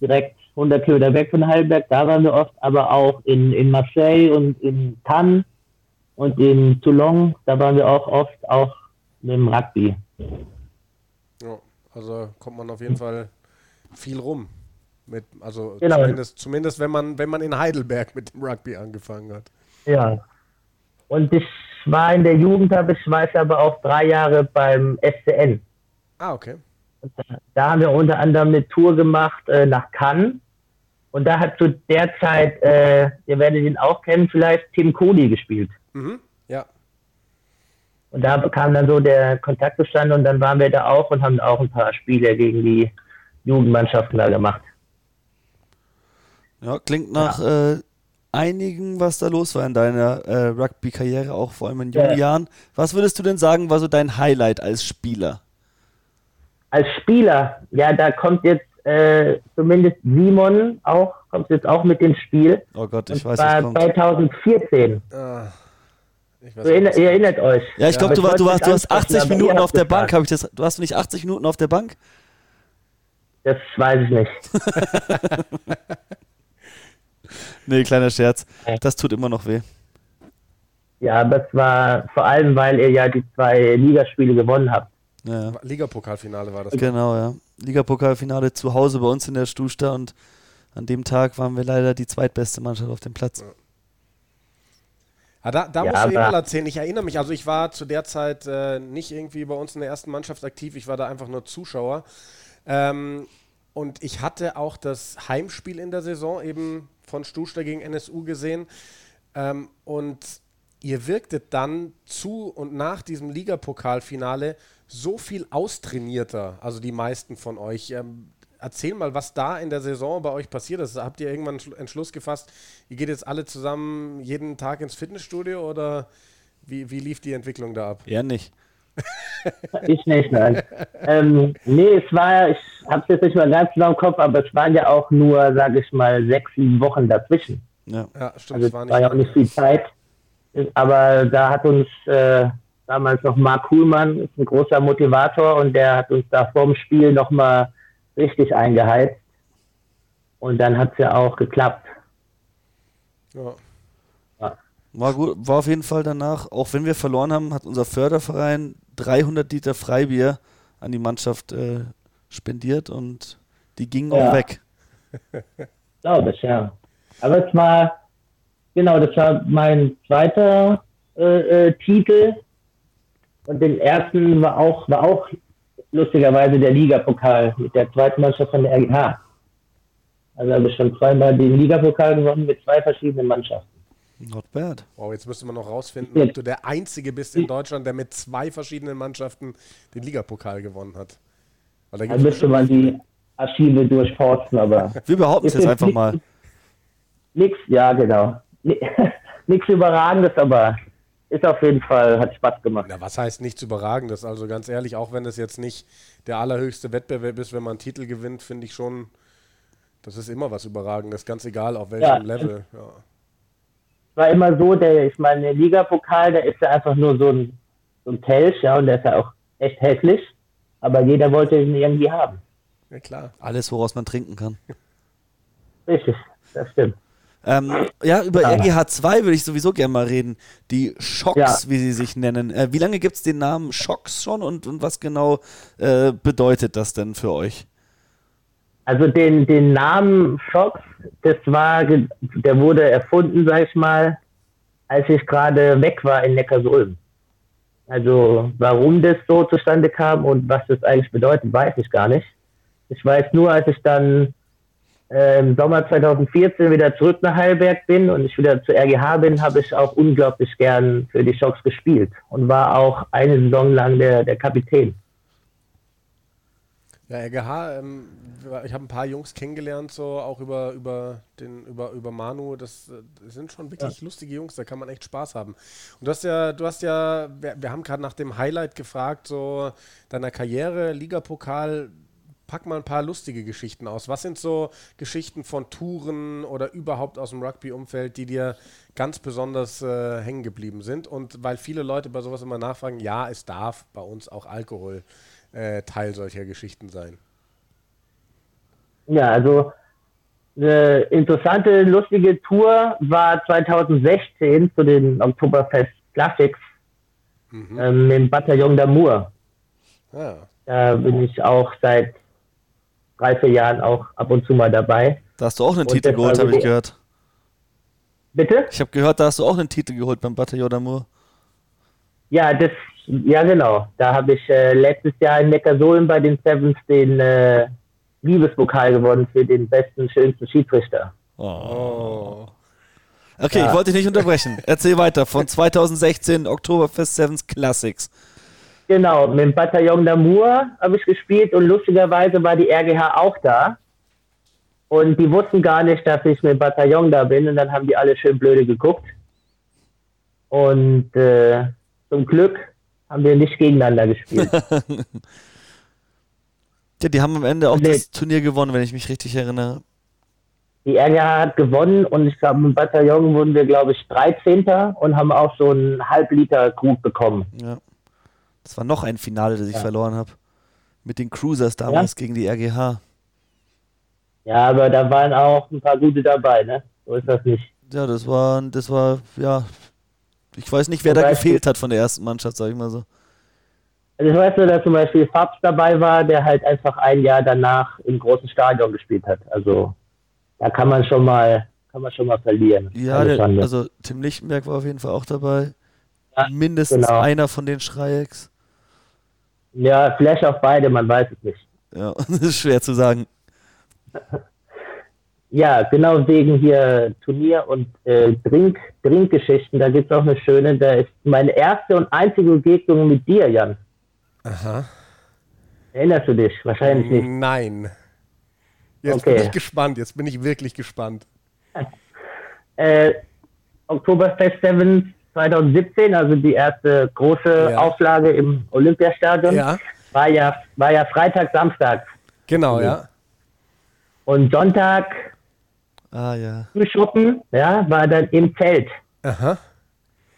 direkt 100 Kilometer weg von Heidelberg, da waren wir oft, aber auch in, in Marseille und in Cannes und in Toulon, da waren wir auch oft auch mit dem Rugby. Ja, also kommt man auf jeden Fall viel rum. Mit, also genau. zumindest, zumindest wenn man, wenn man in Heidelberg mit dem Rugby angefangen hat. Ja. Und ich war in der Jugend, habe ich, war ich aber auch drei Jahre beim FCN. Ah, okay. Da, da, haben wir unter anderem eine Tour gemacht äh, nach Cannes. Und da hat zu der Zeit, äh, ihr werdet ihn auch kennen, vielleicht Tim Kohli gespielt. Mhm, ja. Und da kam dann so der Kontakt zustande und dann waren wir da auch und haben auch ein paar Spiele gegen die Jugendmannschaften da gemacht. Ja, klingt nach ja. Äh, einigen, was da los war in deiner äh, Rugby-Karriere, auch vor allem in jungen ja. Jahren. Was würdest du denn sagen, war so dein Highlight als Spieler? Als Spieler, ja, da kommt jetzt äh, zumindest Simon auch, kommt jetzt auch mit dem Spiel. Oh Gott, ich weiß nicht. 2014. Ah, weiß, ihr, ihr, erinnert euch. Ja, ich glaube, du, war, du, du hast 80 Minuten auf der Bank. ich das, du hast nicht 80 Minuten auf der Bank? Das weiß ich nicht. nee, kleiner Scherz. Das tut immer noch weh. Ja, aber es war vor allem, weil ihr ja die zwei Ligaspiele gewonnen habt. Ja. Ligapokalfinale war das. Genau, ja. Ligapokalfinale zu Hause bei uns in der Stusta und an dem Tag waren wir leider die zweitbeste Mannschaft auf dem Platz. Ja. Ah, da, da ja, musst du eben mal erzählen. Ich erinnere mich, also ich war zu der Zeit äh, nicht irgendwie bei uns in der ersten Mannschaft aktiv, ich war da einfach nur Zuschauer. Ähm, und ich hatte auch das Heimspiel in der Saison eben von Stuster gegen NSU gesehen. Ähm, und ihr wirktet dann zu und nach diesem Ligapokalfinale so viel austrainierter, also die meisten von euch. Ähm, erzähl mal, was da in der Saison bei euch passiert ist. Habt ihr irgendwann einen Entschluss gefasst, ihr geht jetzt alle zusammen jeden Tag ins Fitnessstudio oder wie, wie lief die Entwicklung da ab? Ja, nicht. ich nicht, nein. ähm, nee, es war, ich habe es jetzt nicht mal ganz genau im Kopf, aber es waren ja auch nur, sage ich mal, sechs, sieben Wochen dazwischen. Ja, ja stimmt. Also es war, war ja auch nicht viel Zeit. Aber da hat uns äh, damals noch Marc Kuhlmann, ist ein großer Motivator und der hat uns da vorm Spiel nochmal richtig eingeheizt. Und dann hat es ja auch geklappt. Ja. ja. War, gut, war auf jeden Fall danach, auch wenn wir verloren haben, hat unser Förderverein 300 Liter Freibier an die Mannschaft äh, spendiert und die gingen ja. auch weg. Glaube ich, ja. Aber es war, genau, das war mein zweiter äh, äh, Titel. Und den ersten war auch, war auch lustigerweise der Ligapokal mit der zweiten Mannschaft von der RGH. Also habe ich schon zweimal den Ligapokal gewonnen mit zwei verschiedenen Mannschaften. Not bad. Wow, jetzt müsste man noch rausfinden, ob du der Einzige bist in Deutschland, der mit zwei verschiedenen Mannschaften den Ligapokal gewonnen hat. Weil da, müsste man die Archive durchforsten, aber. Wir behaupten es jetzt einfach nix, mal. Nix, ja, genau. Nichts Überragendes, aber ist auf jeden Fall, hat Spaß gemacht. Na, was heißt nichts Überragendes? Also ganz ehrlich, auch wenn das jetzt nicht der allerhöchste Wettbewerb ist, wenn man einen Titel gewinnt, finde ich schon, das ist immer was Überragendes, ganz egal auf welchem ja, Level. Ja. War immer so, der, ich meine, der Ligapokal, der ist ja einfach nur so ein, so ein Kelch, ja, und der ist ja auch echt hässlich, aber jeder wollte ihn irgendwie haben. Ja, klar. Alles, woraus man trinken kann. Richtig, das stimmt. Ähm, ja, über ja. RGH 2 würde ich sowieso gerne mal reden. Die Schocks, ja. wie sie sich nennen. Äh, wie lange gibt es den Namen Schocks schon und, und was genau äh, bedeutet das denn für euch? Also den, den Namen Schocks, das war, der wurde erfunden, sag ich mal, als ich gerade weg war in Neckarsulm. Also warum das so zustande kam und was das eigentlich bedeutet, weiß ich gar nicht. Ich weiß nur, als ich dann äh, im Sommer 2014 wieder zurück nach Heilberg bin und ich wieder zur RGH bin, habe ich auch unglaublich gern für die Schocks gespielt und war auch eine Saison lang der, der Kapitän. Ja, RGH, ähm, ich habe ein paar Jungs kennengelernt, so auch über, über, den, über, über Manu. Das, das sind schon wirklich ja. lustige Jungs, da kann man echt Spaß haben. Und du hast ja, du hast ja, wir, wir haben gerade nach dem Highlight gefragt, so deiner Karriere, Ligapokal, pack mal ein paar lustige Geschichten aus. Was sind so Geschichten von Touren oder überhaupt aus dem Rugby-Umfeld, die dir ganz besonders äh, hängen geblieben sind? Und weil viele Leute bei sowas immer nachfragen, ja, es darf bei uns auch Alkohol äh, Teil solcher Geschichten sein. Ja, also eine interessante, lustige Tour war 2016 zu den Oktoberfest Classics mhm. ähm, im Bataillon d'Amour. Ah. Da bin ich auch seit drei, vier Jahren auch ab und zu mal dabei. Da hast du auch einen und Titel geholt, habe ich gehört. Bitte? Ich habe gehört, da hast du auch einen Titel geholt beim Bataillon d'Amour. Ja, das, ja genau. Da habe ich äh, letztes Jahr in Neckarsulm bei den Sevens den äh, Liebespokal gewonnen für den besten, schönsten Schiedsrichter. Oh. Okay, ja. ich wollte dich nicht unterbrechen. Erzähl weiter von 2016 Oktoberfest Sevens Classics. Genau, mit dem Bataillon d'Amour habe ich gespielt und lustigerweise war die RGH auch da. Und die wussten gar nicht, dass ich mit dem Bataillon da bin und dann haben die alle schön blöde geguckt. Und äh, zum Glück haben wir nicht gegeneinander gespielt. ja, die haben am Ende auch nee. das Turnier gewonnen, wenn ich mich richtig erinnere. Die RGH hat gewonnen und ich glaube, im Bataillon wurden wir, glaube ich, 13. und haben auch so einen Halbliter Krug bekommen. Ja. Das war noch ein Finale, das ich ja. verloren habe. Mit den Cruisers damals ja. gegen die RGH. Ja, aber da waren auch ein paar gute dabei, ne? So ist das nicht. Ja, das war, das war, ja, ich weiß nicht, wer zum da Beispiel, gefehlt hat von der ersten Mannschaft, sag ich mal so. Also ich weiß nur, dass zum Beispiel Fabs dabei war, der halt einfach ein Jahr danach im großen Stadion gespielt hat. Also da kann man schon mal, kann man schon mal verlieren. Ja, der, also Tim Lichtenberg war auf jeden Fall auch dabei. Ja, Mindestens genau. einer von den Schreiecks. Ja, vielleicht auch beide, man weiß es nicht. Ja, das ist schwer zu sagen. Ja, genau wegen hier Turnier und äh, Drink, Drinkgeschichten, da gibt es auch eine schöne, da ist meine erste und einzige Begegnung mit dir, Jan. Aha. Erinnerst du dich? Wahrscheinlich nicht. Nein. Jetzt okay. bin ich gespannt, jetzt bin ich wirklich gespannt. Äh, Oktoberfest 7 2017, also die erste große ja. Auflage im Olympiastadion, ja. war ja war ja Freitag, Samstag. Genau, ja. Und Sonntag ah, ja. shoppen, ja, war dann im Zelt. Aha.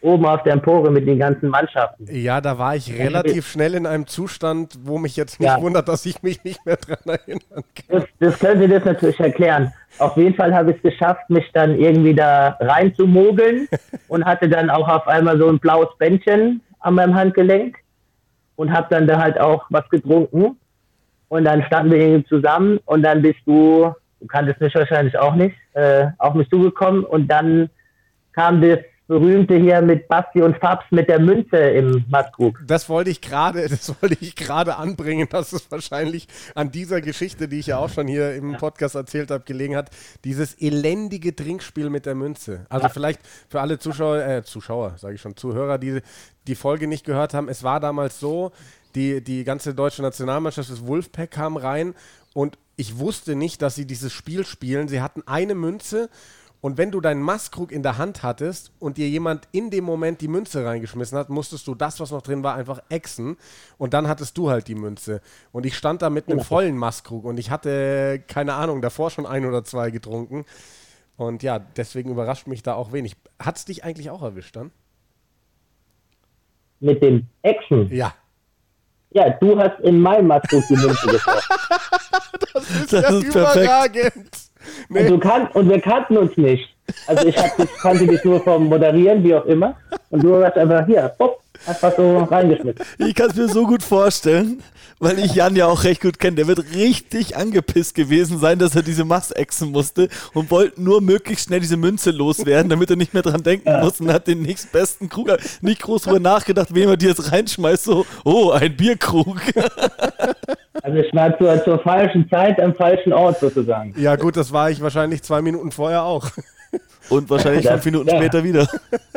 Oben auf der Empore mit den ganzen Mannschaften. Ja, da war ich relativ schnell in einem Zustand, wo mich jetzt nicht ja. wundert, dass ich mich nicht mehr dran erinnern kann. Das, das könnte das natürlich erklären. Auf jeden Fall habe ich es geschafft, mich dann irgendwie da reinzumogeln und hatte dann auch auf einmal so ein blaues Bändchen an meinem Handgelenk und habe dann da halt auch was getrunken. Und dann standen wir irgendwie zusammen und dann bist du, du kanntest mich wahrscheinlich auch nicht, äh, auf mich zugekommen und dann kam das berühmte hier mit Basti und Fabs mit der Münze im Maskrug. Das wollte ich gerade, das wollte ich gerade anbringen, dass es wahrscheinlich an dieser Geschichte, die ich ja auch schon hier im Podcast erzählt habe, gelegen hat. Dieses elendige Trinkspiel mit der Münze. Also ja. vielleicht für alle Zuschauer, äh, Zuschauer, sage ich schon, Zuhörer, die die Folge nicht gehört haben. Es war damals so, die, die ganze deutsche Nationalmannschaft, das Wolfpack kam rein und ich wusste nicht, dass sie dieses Spiel spielen. Sie hatten eine Münze und wenn du deinen Maskrug in der Hand hattest und dir jemand in dem Moment die Münze reingeschmissen hat, musstest du das, was noch drin war, einfach exen. Und dann hattest du halt die Münze. Und ich stand da mit einem vollen Maskrug und ich hatte, keine Ahnung, davor schon ein oder zwei getrunken. Und ja, deswegen überrascht mich da auch wenig. Hat es dich eigentlich auch erwischt dann? Mit dem Exen? Ja. Ja, du hast in meinem Maskrug die Münze getroffen. das ist das ja ist überragend. Perfekt. Nee. Und, du kan und wir kannten uns nicht. Also ich hab, kannte dich nur vom Moderieren, wie auch immer. Und du hast einfach hier, pop, einfach so reingeschmissen. Ich kann es mir so gut vorstellen, weil ich Jan ja auch recht gut kenne. Der wird richtig angepisst gewesen sein, dass er diese Mast exen musste und wollte nur möglichst schnell diese Münze loswerden, damit er nicht mehr dran denken ja. muss und hat den nächstbesten Krug nicht groß drüber nachgedacht, wem er die jetzt reinschmeißt. So, oh, ein Bierkrug. Also ich war zur, zur falschen Zeit am falschen Ort sozusagen. Ja gut, das war ich wahrscheinlich zwei Minuten vorher auch. Und wahrscheinlich das, fünf Minuten ja. später wieder.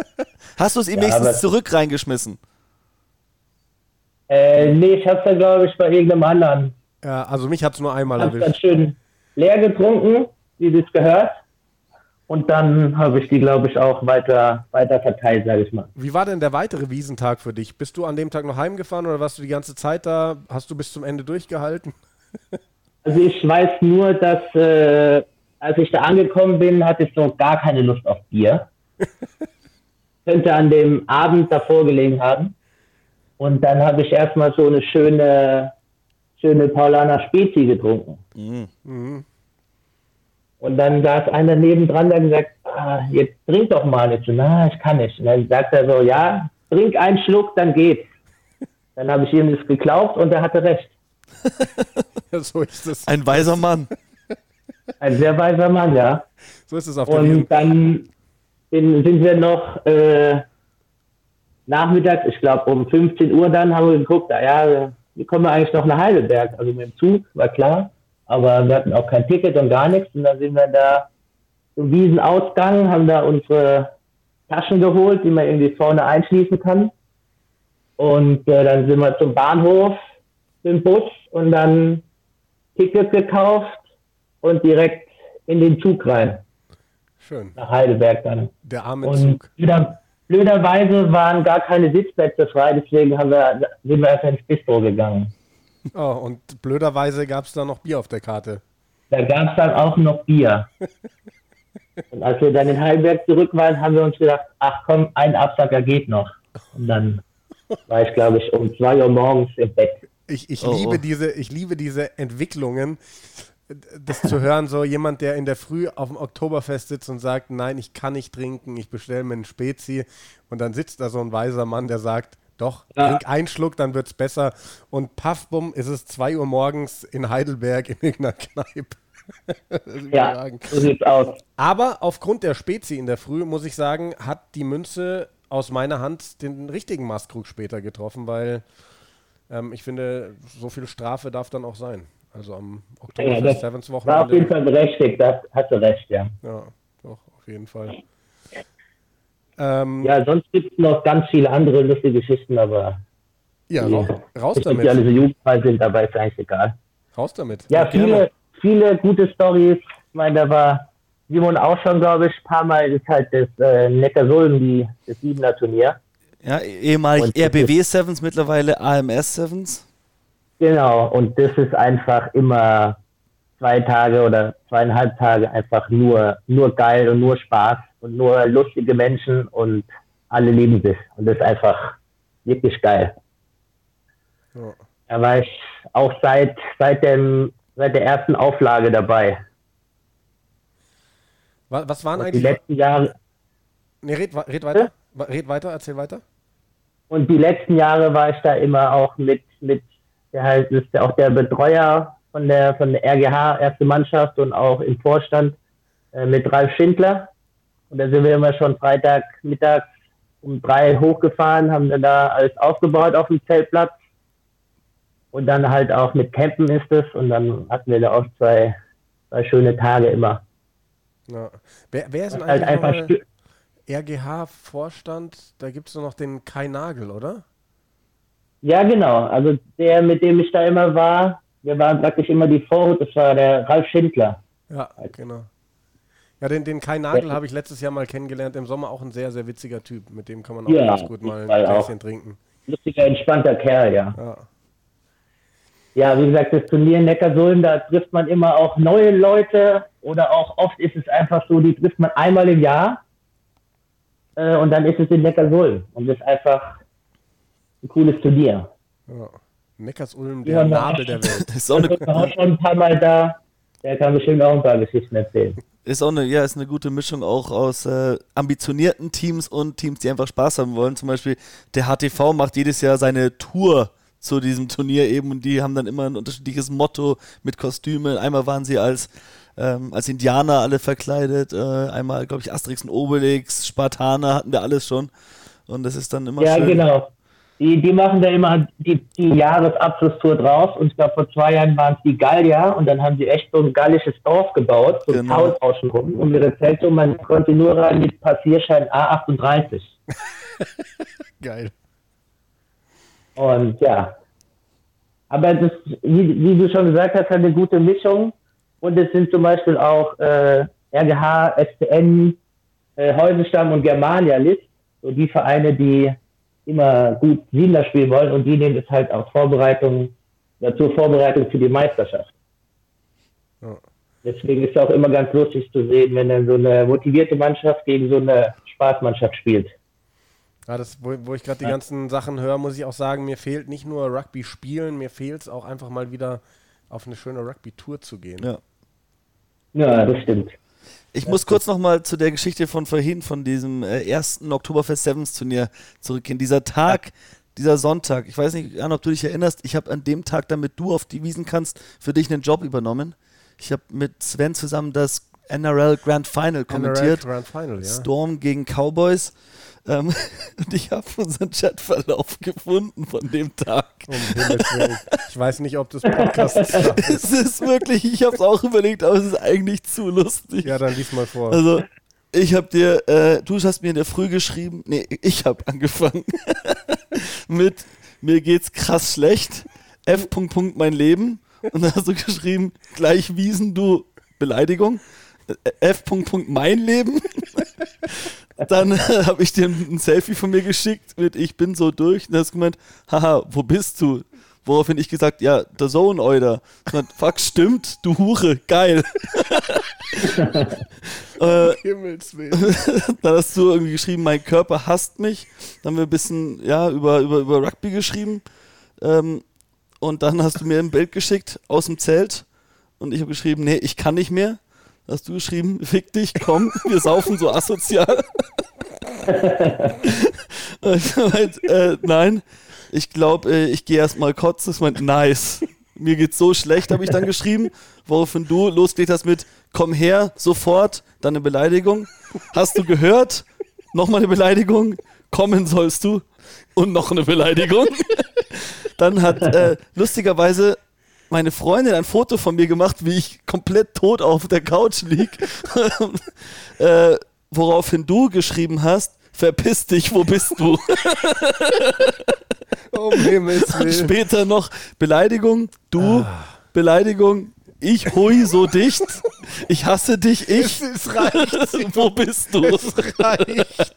Hast du es ihm ja, wenigstens zurück reingeschmissen? Äh, nee, ich hab's dann, glaube ich, bei irgendeinem anderen. Ja, also mich hat's nur einmal hab's erwischt. dann schön leer getrunken, wie das gehört. Und dann habe ich die, glaube ich, auch weiter, weiter verteilt, sage ich mal. Wie war denn der weitere Wiesentag für dich? Bist du an dem Tag noch heimgefahren oder warst du die ganze Zeit da? Hast du bis zum Ende durchgehalten? also ich weiß nur, dass äh, als ich da angekommen bin, hatte ich so gar keine Lust auf Bier. Könnte an dem Abend davor gelegen haben. Und dann habe ich erstmal so eine schöne, schöne Paulaner Spezi getrunken. Mhm. Mhm. Und dann saß einer nebendran, der gesagt, ah, jetzt trink doch mal. Ich so, na, ich kann nicht. Und dann sagt er so, ja, trink einen Schluck, dann geht's. Dann habe ich ihm das geglaubt und er hatte recht. so ist es. Ein weiser Mann. Ein sehr weiser Mann, ja. So ist es auf der Und dann sind, sind wir noch äh, nachmittags, ich glaube um 15 Uhr dann, haben wir geguckt, ja, wie kommen wir eigentlich noch nach Heidelberg? Also mit dem Zug, war klar aber wir hatten auch kein Ticket und gar nichts. Und dann sind wir da zum Wiesenausgang, haben da unsere Taschen geholt, die man irgendwie vorne einschließen kann. Und äh, dann sind wir zum Bahnhof dem Bus und dann Ticket gekauft und direkt in den Zug rein. Schön. Nach Heidelberg dann. Der arme und Zug. Blöder, blöderweise waren gar keine Sitzplätze frei, deswegen haben wir, sind wir einfach ins Bistro gegangen. Oh, und blöderweise gab es da noch Bier auf der Karte. Da gab es dann auch noch Bier. und als wir dann in Heidelberg zurück waren, haben wir uns gedacht, ach komm, ein Absacker geht noch. Und dann war ich, glaube ich, um zwei Uhr morgens im Bett. Ich, ich, oh, liebe, oh. Diese, ich liebe diese Entwicklungen, das zu hören, so jemand, der in der Früh auf dem Oktoberfest sitzt und sagt, nein, ich kann nicht trinken, ich bestelle mir einen Spezi. Und dann sitzt da so ein weiser Mann, der sagt, doch, ja. trink einen Schluck, dann wird es besser. Und paffbumm ist es 2 Uhr morgens in Heidelberg in irgendeiner Kneipe. ja, so sieht's aus. Aber aufgrund der Spezi in der Früh, muss ich sagen, hat die Münze aus meiner Hand den richtigen Maskrug später getroffen, weil ähm, ich finde, so viel Strafe darf dann auch sein. Also am Oktober ja, Sevens Wochenende. War auf jeden Fall berechtigt, das hast du recht, ja. Ja, doch, auf jeden Fall. Ähm, ja, sonst gibt es noch ganz viele andere lustige Geschichten, aber. Ja, die, raus damit. Die alle so jugendfrei sind, dabei ist eigentlich egal. Raus damit. Ja, viele, viele gute Stories. Ich meine, da war Simon auch schon, glaube ich, ein paar Mal ist halt das äh, Neckarsulm, die, das Siebener Turnier. Ja, ehemalig RBW Sevens, mittlerweile AMS Sevens. Genau, und das ist einfach immer zwei Tage oder zweieinhalb Tage einfach nur, nur geil und nur Spaß und nur lustige Menschen und alle lieben sich. Und das ist einfach wirklich geil. Ja. Da war ich auch seit, seit, dem, seit der ersten Auflage dabei. Was, waren und eigentlich die letzten Jahre? Nee, red, red weiter. Ja? Red weiter, erzähl weiter. Und die letzten Jahre war ich da immer auch mit, mit der halt ist ja auch der Betreuer von der von der RGH erste Mannschaft und auch im Vorstand äh, mit Ralf Schindler. Und da sind wir immer schon Freitag mittags um drei hochgefahren, haben dann da alles aufgebaut auf dem Zeltplatz. Und dann halt auch mit Campen ist es. Und dann hatten wir da auch zwei, zwei schöne Tage immer. Ja. Wer, wer ist denn halt einfach RGH-Vorstand? Da gibt es noch den Kai Nagel, oder? Ja, genau. Also der, mit dem ich da immer war, wir waren praktisch immer die Vorhut, das war der Ralf Schindler. Ja, genau. Ja, den, den Kai Nagel habe ich letztes Jahr mal kennengelernt, im Sommer auch ein sehr, sehr witziger Typ. Mit dem kann man auch ja, ganz gut mal ein Gläschen trinken. Lustiger, entspannter Kerl, ja. ja. Ja, wie gesagt, das Turnier in Neckarsulm, da trifft man immer auch neue Leute oder auch oft ist es einfach so, die trifft man einmal im Jahr äh, und dann ist es in Neckarsulm. Und das ist einfach ein cooles Turnier. Ja. Neckarsulm, der ja, Nabel der Welt. ist auch eine, auch schon ein paar Mal da. Der kann bestimmt auch ein paar Geschichten erzählen. Ist auch eine, ja, ist eine gute Mischung auch aus äh, ambitionierten Teams und Teams, die einfach Spaß haben wollen. Zum Beispiel der HTV macht jedes Jahr seine Tour zu diesem Turnier eben und die haben dann immer ein unterschiedliches Motto mit Kostümen. Einmal waren sie als, ähm, als Indianer alle verkleidet, äh, einmal, glaube ich, Asterix und Obelix, Spartaner hatten wir alles schon. Und das ist dann immer ja, schön. Ja, genau. Die, die machen da immer die, die Jahresabschlusstour draus und ich glaube vor zwei Jahren waren es die Gallier und dann haben sie echt so ein gallisches Dorf gebaut, so ein genau. Haus außenrum und ihre Zelte, man konnte nur rein mit Passierschein A38. Geil. Und ja. Aber das, wie, wie, du schon gesagt hast, hat eine gute Mischung. Und es sind zum Beispiel auch äh, RGH, SPN, äh, Häusenstamm und Germania List, so die Vereine, die immer gut Siebener spielen wollen und die nehmen es halt auch Vorbereitung, ja, zur Vorbereitung für die Meisterschaft. Ja. Deswegen ist es auch immer ganz lustig zu sehen, wenn dann so eine motivierte Mannschaft gegen so eine Spaßmannschaft spielt. Ja, das, wo, wo ich gerade die ganzen Sachen höre, muss ich auch sagen, mir fehlt nicht nur Rugby spielen, mir fehlt es auch einfach mal wieder auf eine schöne Rugby-Tour zu gehen. Ja. ja, das stimmt. Ich muss kurz nochmal zu der Geschichte von vorhin, von diesem äh, ersten Oktoberfest Sevens Turnier zurückgehen. Dieser Tag, ja. dieser Sonntag, ich weiß nicht, Jan, ob du dich erinnerst, ich habe an dem Tag, damit du auf die Wiesen kannst, für dich einen Job übernommen. Ich habe mit Sven zusammen das NRL Grand Final kommentiert. NRL Grand Final, ja. Storm gegen Cowboys. Ähm, und ich habe unseren Chatverlauf gefunden von dem Tag. Um ich weiß nicht, ob das Podcast ist. es ist wirklich, ich habe es auch überlegt, aber es ist eigentlich zu lustig. Ja, dann lies mal vor. Also, ich habe dir, äh, du hast mir in der Früh geschrieben, nee, ich habe angefangen mit mir geht's krass schlecht, F. mein Leben. Und dann hast du geschrieben, gleich Wiesen, du Beleidigung. F. mein Leben. Dann äh, habe ich dir ein Selfie von mir geschickt mit Ich bin so durch. Und dann hast du gemeint, haha, wo bist du? Woraufhin ich gesagt, ja, der Zone, Euder. Fuck, stimmt, du Hure, geil. äh, dann hast du irgendwie geschrieben, mein Körper hasst mich. Dann haben wir ein bisschen, ja, über, über, über Rugby geschrieben. Ähm, und dann hast du mir ein Bild geschickt aus dem Zelt. Und ich habe geschrieben, nee, ich kann nicht mehr hast du geschrieben, fick dich, komm, wir saufen so asozial. ich äh, nein, ich glaube, äh, ich gehe erstmal kotzen. Ich meint, nice. mir geht's so schlecht, habe ich dann geschrieben, woraufhin du losgelegt hast mit, komm her, sofort, dann eine Beleidigung. Hast du gehört? Nochmal eine Beleidigung, kommen sollst du und noch eine Beleidigung. Dann hat äh, lustigerweise meine Freundin ein Foto von mir gemacht, wie ich komplett tot auf der Couch lieg. äh, woraufhin du geschrieben hast, verpiss dich, wo bist du? Oh, Himmels Dann später noch Beleidigung, du, Beleidigung, ich hui so dicht, ich hasse dich, ich. Es, es reicht. wo bist du? Es reicht.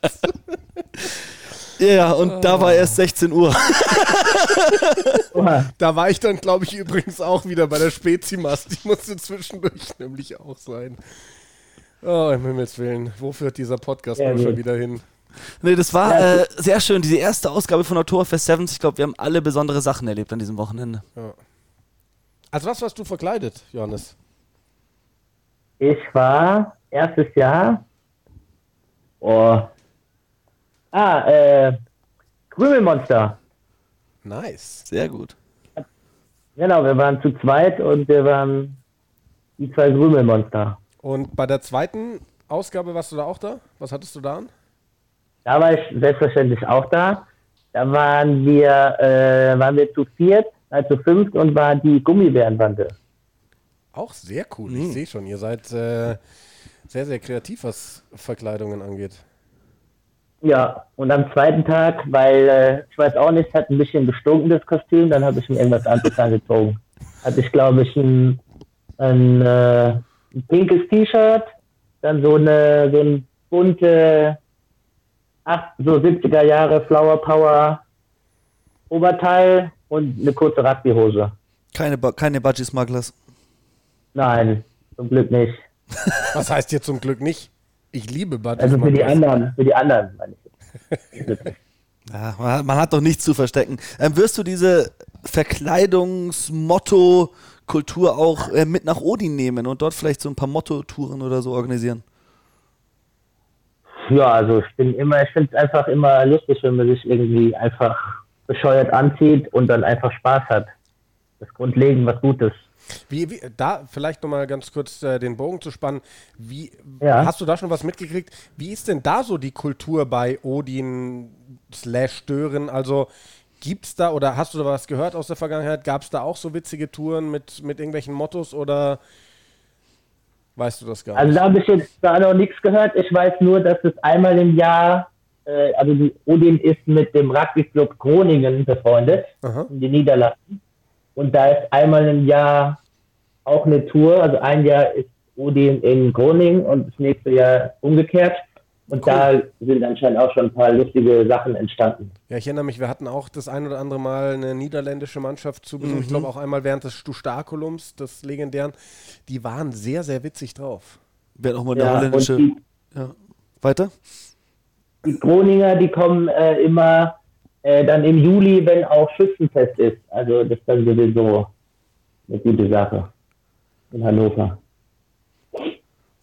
Ja, und da war erst 16 Uhr. Da war ich dann, glaube ich, übrigens auch wieder bei der Spezimast. Die musste zwischendurch nämlich auch sein. Oh, im Himmels Willen. Wo führt dieser Podcast Ja, schon wieder hin? Nee, das war Ja, äh, sehr schön. Diese erste Ausgabe von Oktoberfest Sevens. Ich glaube, wir haben alle besondere Sachen erlebt an diesem Wochenende. Als was warst du verkleidet, Johannes? Ich war erstes Jahr. Oh. Ah, äh, Krümelmonster. Nice. Sehr gut. Genau, wir waren zu zweit und wir waren die zwei Krümelmonster. Und bei der zweiten Ausgabe warst du da auch da? Was hattest du da an? Da war ich selbstverständlich auch da. Da waren wir, äh, waren wir zu viert, also zu fünft und war die Gummibärenbande. Auch sehr cool. Ich sehe schon, ihr seid äh, sehr, sehr kreativ, was Verkleidungen angeht. Ja, und am zweiten Tag, weil äh, ich weiß auch nicht, es hat ein bisschen gestunken, das Kostüm, dann habe ich mir irgendwas anderes angezogen. Hatte ich, glaube ich, ein, ein, äh, ein pinkes T-Shirt, dann so eine so ein bunte, ach, so 70er Jahre Flower Power Oberteil und eine kurze Rugbyhose. Keine, ba keine Budgie Smugglers. Nein, zum Glück nicht. Was heißt hier zum Glück nicht? Ich liebe Buddy Also für die anderen, für die anderen, meine ich. Ja, man, hat- man hat doch nichts zu verstecken. Ähm, wirst du diese Verkleidungsmotto-Kultur auch äh, mit nach Odin nehmen und dort vielleicht so ein paar Motto-Touren oder so organisieren? Ja, also ich bin immer, ich finde es einfach immer lustig, wenn man sich irgendwie einfach bescheuert anzieht und dann einfach Spaß hat. Das ist grundlegend was Gutes. Wie, wie, da vielleicht nochmal ganz kurz äh, den Bogen zu spannen. Wie, Ja. Hast du da schon was mitgekriegt? Wie ist denn da so die Kultur bei Odin slash Dören? Also gibt es da oder hast du da was gehört aus der Vergangenheit? Gab es da auch so witzige Touren mit, mit irgendwelchen Mottos oder weißt du das gar Also nicht? da habe ich jetzt da noch nichts gehört. Ich weiß nur, dass es einmal im Jahr, äh, also die Odin ist mit dem Rugby-Club Groningen befreundet, Aha. in den Niederlanden. Und da ist einmal im Jahr auch eine Tour. Also ein Jahr ist Odin in Groningen und das nächste Jahr umgekehrt. Und da sind anscheinend auch schon ein paar lustige Sachen entstanden. Ja, ich erinnere mich, wir hatten auch das ein oder andere Mal eine niederländische Mannschaft zu Besuch. Ich Mhm. glaube auch einmal während des Stustakulums, des legendären. Die waren sehr, sehr witzig drauf. Wäre auch mal eine Ja, holländische. die, Ja. Weiter? die Groninger, die kommen äh, immer äh, dann im Juli, wenn auch Schützenfest ist. Also das ist dann sowieso eine gute Sache in Hannover.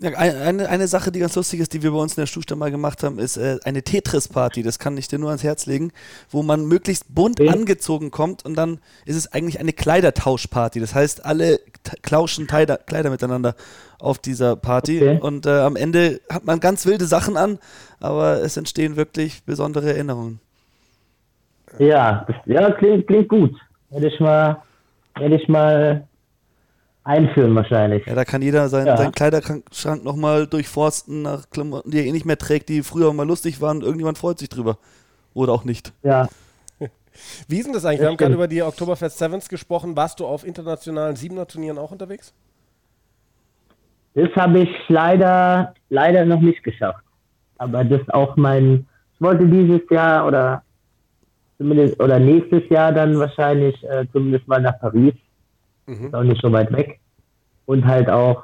Ja, ein- eine, eine Sache, die ganz lustig ist, die wir bei uns in der Stuhlstadt mal gemacht haben, ist äh, eine Tetris-Party. Das kann ich dir nur ans Herz legen, wo man möglichst bunt Okay. angezogen kommt und dann ist es eigentlich eine Kleidertauschparty. Das heißt, alle klauschen Kleider, Kleider miteinander auf dieser Party Okay. und äh, am Ende hat man ganz wilde Sachen an, aber es entstehen wirklich besondere Erinnerungen. Ja, das, ja klingt, klingt gut. Hätte ich mal, hätte ich mal einführen wahrscheinlich. Ja, da kann jeder sein, Ja. seinen Kleiderschrank nochmal durchforsten nach Klamotten, die er eh nicht mehr trägt, die früher mal lustig waren. Irgendjemand freut sich drüber. Oder auch nicht. Ja. Wie ist denn das eigentlich? Wir haben gerade über die Oktoberfest Sevens gesprochen. Warst du auf internationalen Siebener-Turnieren auch unterwegs? Das habe ich leider, leider noch nicht geschafft. Aber das ist auch mein, ich wollte dieses Jahr oder zumindest oder nächstes Jahr dann wahrscheinlich äh, zumindest mal nach Paris. Mhm. Ist auch nicht so weit weg. Und halt auch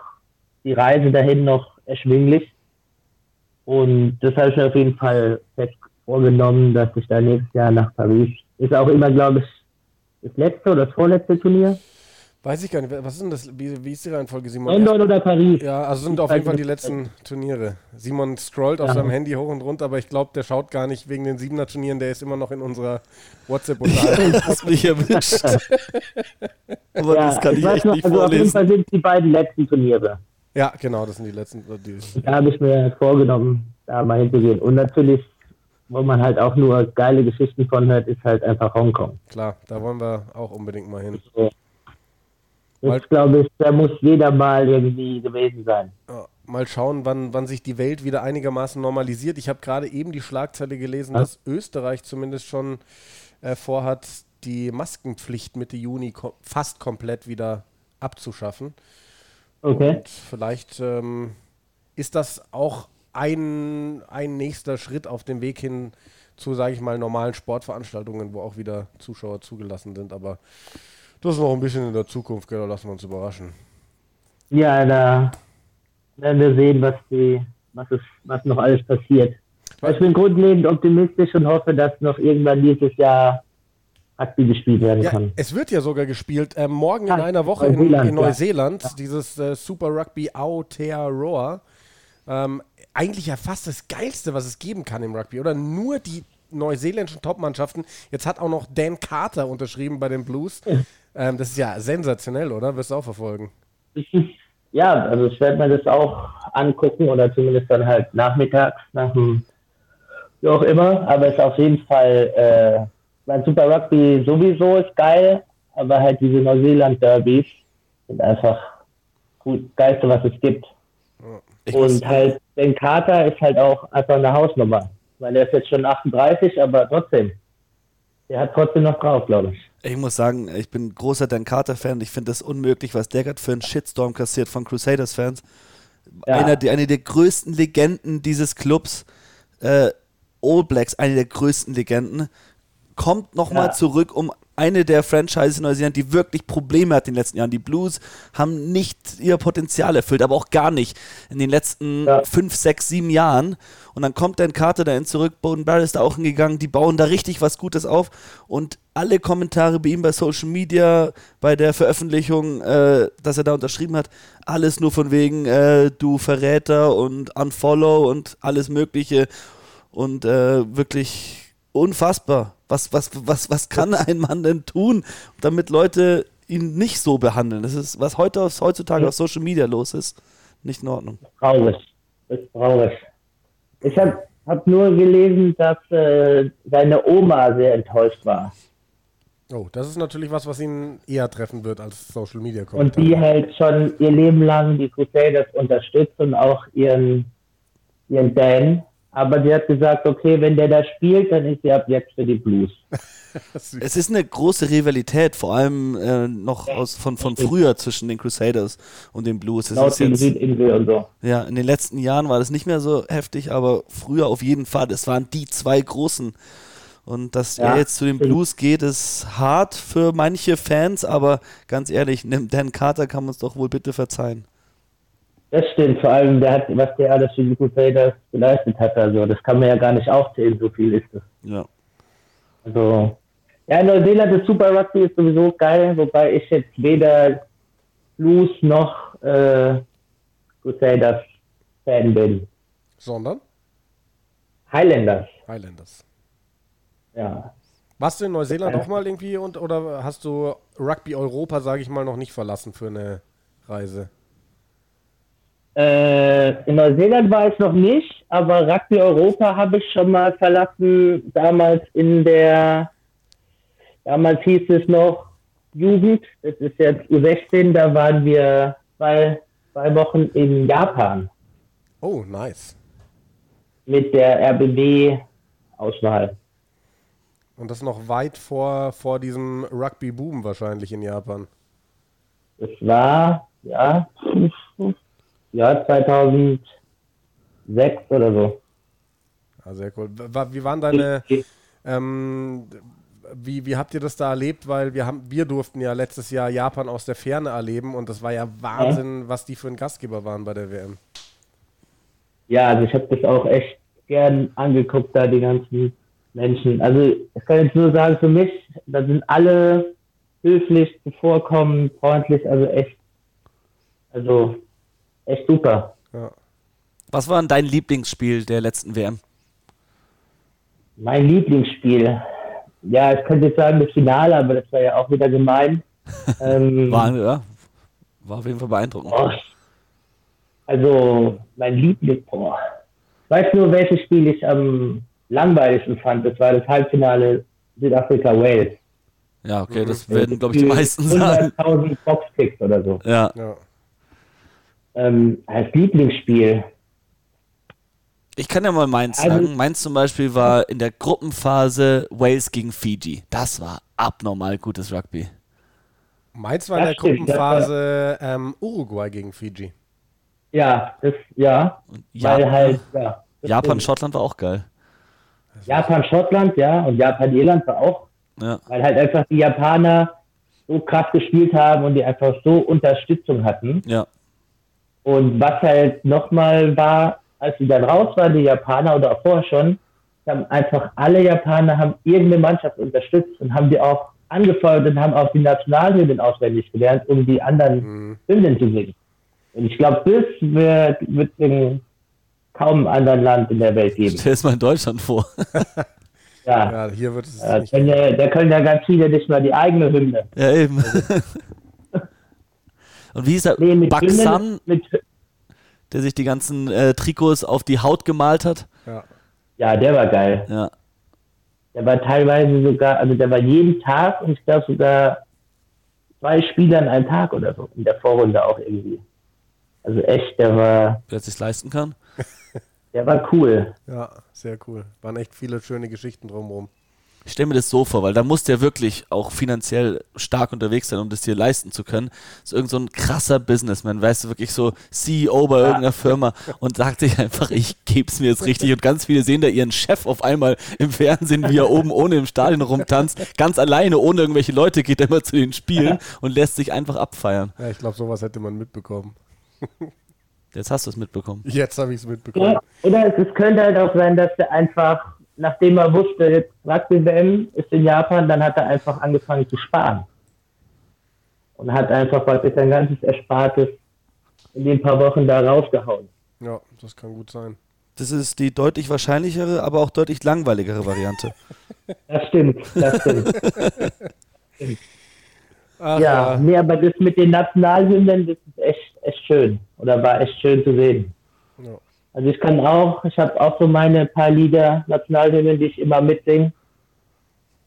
die Reise dahin noch erschwinglich. Und das habe ich mir auf jeden Fall fest vorgenommen, dass ich da nächstes Jahr nach Paris. Ist auch immer, glaube ich, das letzte oder das vorletzte Turnier. Weiß ich gar nicht. Was ist denn das? Wie, wie ist die Reihenfolge, Simon? London oder Paris? Ja, also sind auf jeden Fall die letzten Turniere. Simon scrollt auf Ja. seinem Handy hoch und runter, aber ich glaube, der schaut gar nicht wegen den siebener Turnieren, der ist immer noch in unserer WhatsApp-Unterhaltung. Hast mich erwischt. Aber Ja, das kann ich, weiß echt noch, nicht also auf jeden vorlesen. Fall sind die beiden letzten Turniere. ja, genau, das sind die letzten. Die, Da habe ich mir vorgenommen, da mal hinzugehen. Und natürlich, wo man halt auch nur geile Geschichten von hört, ist halt einfach Hongkong. klar, da wollen wir auch unbedingt mal hin. Das glaube ich, da muss jeder mal irgendwie gewesen sein. Ja, mal schauen, wann, wann sich die Welt wieder einigermaßen normalisiert. Ich habe gerade eben die Schlagzeile gelesen, dass Österreich zumindest schon äh, vorhat, die Maskenpflicht Mitte Juni ko fast komplett wieder abzuschaffen. Okay. Und vielleicht ähm, ist das auch ein, ein nächster Schritt auf dem Weg hin zu, sage ich mal, normalen Sportveranstaltungen, wo auch wieder Zuschauer zugelassen sind. Aber das ist noch ein bisschen in der Zukunft, da lassen wir uns überraschen. Ja, da werden wir sehen, was, die, was, es, was noch alles passiert. Ich bin grundlegend optimistisch und hoffe, dass noch irgendwann dieses Jahr Rugby gespielt werden Ja, kann. es wird ja sogar gespielt. Ähm, morgen in Ah, einer Woche in, Neuseeland, in ja. Neuseeland, dieses äh, Super Rugby Aotearoa. Ähm, eigentlich ja fast das Geilste, was es geben kann im Rugby, oder? Nur die neuseeländischen Topmannschaften. Jetzt hat auch noch Dan Carter unterschrieben bei den Blues. Ähm, das ist ja sensationell, oder? Wirst du auch verfolgen. Ja, also ich werde mir das auch angucken oder zumindest dann halt nachmittags, nach dem, wie auch immer. Aber es ist auf jeden Fall, äh, mein Super Rugby sowieso ist geil, aber halt diese Neuseeland-Derbys sind einfach gut, geilste, was es gibt. Ich Und halt, Ben Carter ist halt auch einfach eine Hausnummer. Weil der ist jetzt schon 38, aber trotzdem. Der hat trotzdem noch drauf, glaube ich. ich muss sagen, ich bin großer Dan Carter-Fan. Ich finde das unmöglich, was der gerade für einen Shitstorm kassiert von Crusaders-Fans. Ja. Einer, eine der größten Legenden dieses Clubs, äh, All Blacks, eine der größten Legenden, kommt nochmal Ja. zurück, um eine der Franchises in Neuseeland, die wirklich Probleme hat in den letzten Jahren. Die Blues haben nicht ihr Potenzial erfüllt, aber auch gar nicht in den letzten Ja. fünf, sechs, sieben Jahren. Und dann kommt Dan Carter dahin zurück, Bowden Barry ist da auch hingegangen, die bauen da richtig was Gutes auf. Und alle Kommentare bei ihm bei Social Media, bei der Veröffentlichung, äh, dass er da unterschrieben hat, alles nur von wegen, äh, du Verräter und Unfollow und alles Mögliche. Und äh, wirklich unfassbar. Was, was, was, was kann ein Mann denn tun, damit Leute ihn nicht so behandeln? Das ist, was heute auf, heutzutage auf Social Media los ist, nicht in Ordnung. Traurig. Das ist traurig. Ich habe hab nur gelesen, dass äh, seine Oma sehr enttäuscht war. Oh, das ist natürlich was, was ihn eher treffen wird als Social Media Und Kommentare. die halt schon ihr Leben lang die Crusaders unterstützt und auch ihren, ihren Dan. Aber die hat gesagt, okay, wenn der da spielt, dann ist sie ab jetzt für die Blues. Es ist eine große Rivalität, vor allem äh, noch aus, von, von früher zwischen den Crusaders und den Blues. Es Laut ist jetzt, Südinsel und so. ja, in den letzten Jahren war das nicht mehr so heftig, aber früher auf jeden Fall. Es waren die zwei großen. Und dass Ja, er jetzt zu den stimmt. Blues geht, ist hart für manche Fans, aber ganz ehrlich, Dan Carter kann man es doch wohl bitte verzeihen. Das stimmt, vor allem, der hat, was der alles für die Crusaders geleistet hat. Also, das kann man ja gar nicht aufzählen, so viel ist es. Ja. Also, ja, Neuseeland ist Super Rugby ist sowieso geil, wobei ich jetzt weder Blues noch äh, Crusaders Fan bin. Sondern Highlanders, Highlanders. ja. Warst du in Neuseeland Ja. auch mal irgendwie und oder hast du Rugby Europa, sage ich mal, noch nicht verlassen für eine Reise? Äh, in Neuseeland war ich noch nicht, aber Rugby Europa habe ich schon mal verlassen, damals in der, damals hieß es noch Jugend, das ist jetzt U16, da waren wir zwei, zwei Wochen in Japan Oh, nice. mit der RBB-Auswahl. Und das noch weit vor, vor diesem Rugby-Boom wahrscheinlich in Japan. Das war, ja, ja, 2006 oder so. Ah, sehr cool. Wie waren deine, ähm, wie, wie habt ihr das da erlebt? Weil wir haben, wir durften ja letztes Jahr Japan aus der Ferne erleben und das war ja Wahnsinn, was die für ein Gastgeber waren bei der WM. Ja, also ich habe das auch echt gern angeguckt, da die ganzen Menschen. Also ich kann jetzt nur sagen, für mich, da sind alle höflich, zuvorkommen, freundlich, also echt, also echt super. Ja. Was war denn dein Lieblingsspiel der letzten WM? Mein Lieblingsspiel. Ja, ich könnte jetzt sagen das Finale, aber das war ja auch wieder gemein. ähm, War, ja, war auf jeden Fall beeindruckend. boah, also mein Liebling, boah. Weißt du nur, welches Spiel ich am langweiligsten fand? Das war das Halbfinale Südafrika-Wales. Ja, okay, das werden, glaube ich, die meisten sagen. 100.000 Boxkicks oder so. Ja, Ja. Ähm, als Lieblingsspiel. ich kann ja mal meins Also- sagen. Meins zum Beispiel war in der Gruppenphase Wales gegen Fiji. Das war abnormal gutes Rugby. Meins war in der stimmt, das war- Gruppenphase ähm, Uruguay gegen Fiji. Ja, das, ja, Und weil halt, ja. das Japan, stimmt. Schottland war auch geil. Japan, Schottland, ja, und Japan, Irland war auch, Ja, weil halt einfach die Japaner so krass gespielt haben und die einfach so Unterstützung hatten. ja, Und was halt nochmal war, als sie dann raus waren, die Japaner oder auch vorher schon, haben einfach alle Japaner haben irgendeine Mannschaft unterstützt und haben die auch angefeuert und haben auch die Nationalhymnen auswendig gelernt, um die anderen Mhm. Hymnen zu singen. Und ich glaube, das wird, wird in kaum einem anderen Land in der Welt geben. stell es mal in Deutschland vor. Ja, Ja, hier wird es da nicht. können, ja, da können ja ganz viele nicht mal die eigene Hymne. Ja, eben. Und wie hieß er? Nee, Baksan, der sich die ganzen äh, Trikots auf die Haut gemalt hat. Ja. ja, der war geil. Ja, Der war teilweise sogar, also der war jeden Tag und ich glaube sogar zwei Spiele an einem Tag oder so. In der Vorrunde auch irgendwie. Also echt, der war, wer es sich leisten kann. der war cool. ja, sehr cool. Waren echt viele schöne Geschichten drumherum. Ich stelle mir das so vor, weil da musst du ja wirklich auch finanziell stark unterwegs sein, um das dir leisten zu können. Das ist irgend so ein krasser Businessman, weißt du, wirklich so CEO bei irgendeiner Firma und sagt sich einfach, ich geb's mir jetzt richtig. Und ganz viele sehen da ihren Chef auf einmal im Fernsehen, wie er oben ohne im Stadion rumtanzt, ganz alleine, ohne irgendwelche Leute, geht er immer zu den Spielen und lässt sich einfach abfeiern. Ja, ich glaube, sowas hätte man mitbekommen. Jetzt hast du es mitbekommen. Jetzt habe ich es mitbekommen. Ja, oder es, es könnte halt auch sein, dass er einfach, nachdem er wusste, jetzt Rugby-WM ist in Japan, dann hat er einfach angefangen zu sparen. Und hat einfach praktisch sein ganzes Erspartes in den paar Wochen da rausgehauen. Ja, das kann gut sein. Das ist die deutlich wahrscheinlichere, aber auch deutlich langweiligere Variante. Das stimmt, das stimmt. Ach, Ja, nee, aber das mit den Nationalhymnen, das ist echt, echt schön. Oder war echt schön zu sehen. Also ich kann auch, ich habe auch so meine paar Lieder, Nationalhymnen, die ich immer mitsinge,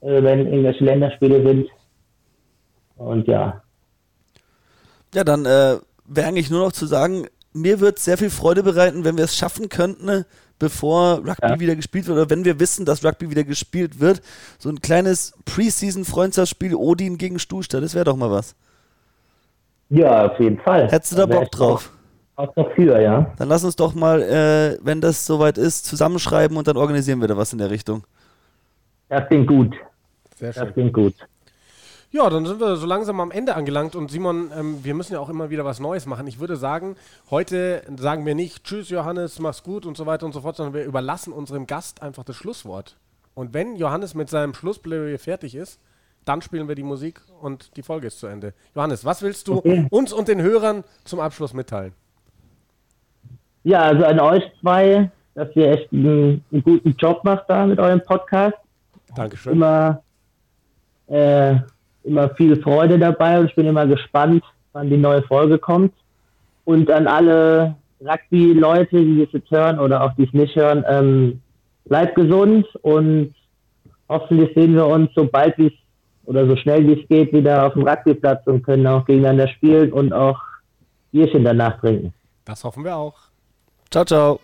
äh, wenn irgendwelche Länderspiele sind. Und ja, Ja, dann äh, wäre eigentlich nur noch zu sagen, mir wird sehr viel Freude bereiten, wenn wir es schaffen könnten, ne, bevor Rugby Ja. wieder gespielt wird oder wenn wir wissen, dass Rugby wieder gespielt wird. So ein kleines Preseason-Freundschaftsspiel Odin gegen Stuhlstadt, das wäre doch mal was. ja, auf jeden Fall. Hättest du da Bock drauf? Auch, auch noch für, ja. Dann lass uns doch mal, äh, wenn das soweit ist, zusammenschreiben und dann organisieren wir da was in der Richtung. Das klingt gut. Sehr Das schön. klingt gut. Ja, dann sind wir so langsam am Ende angelangt und Simon, ähm, wir müssen ja auch immer wieder was Neues machen. Ich würde sagen, heute sagen wir nicht Tschüss Johannes, mach's gut und so weiter und so fort, sondern wir überlassen unserem Gast einfach das Schlusswort. Und wenn Johannes mit seinem Schlussplädoyer fertig ist, dann spielen wir die Musik und die Folge ist zu Ende. Johannes, was willst du Okay. uns und den Hörern zum Abschluss mitteilen? Ja, also an euch zwei, dass ihr echt einen, einen guten Job macht da mit eurem Podcast. Dankeschön. immer, äh, immer viel Freude dabei und ich bin immer gespannt, wann die neue Folge kommt. Und an alle Rugby-Leute, die das jetzt hören oder auch die es nicht hören, ähm, bleibt gesund und hoffentlich sehen wir uns so bald wie es oder so schnell wie es geht wieder auf dem Rugbyplatz und können auch gegeneinander spielen und auch Bierchen danach trinken. Das hoffen wir auch. Ciao, ciao.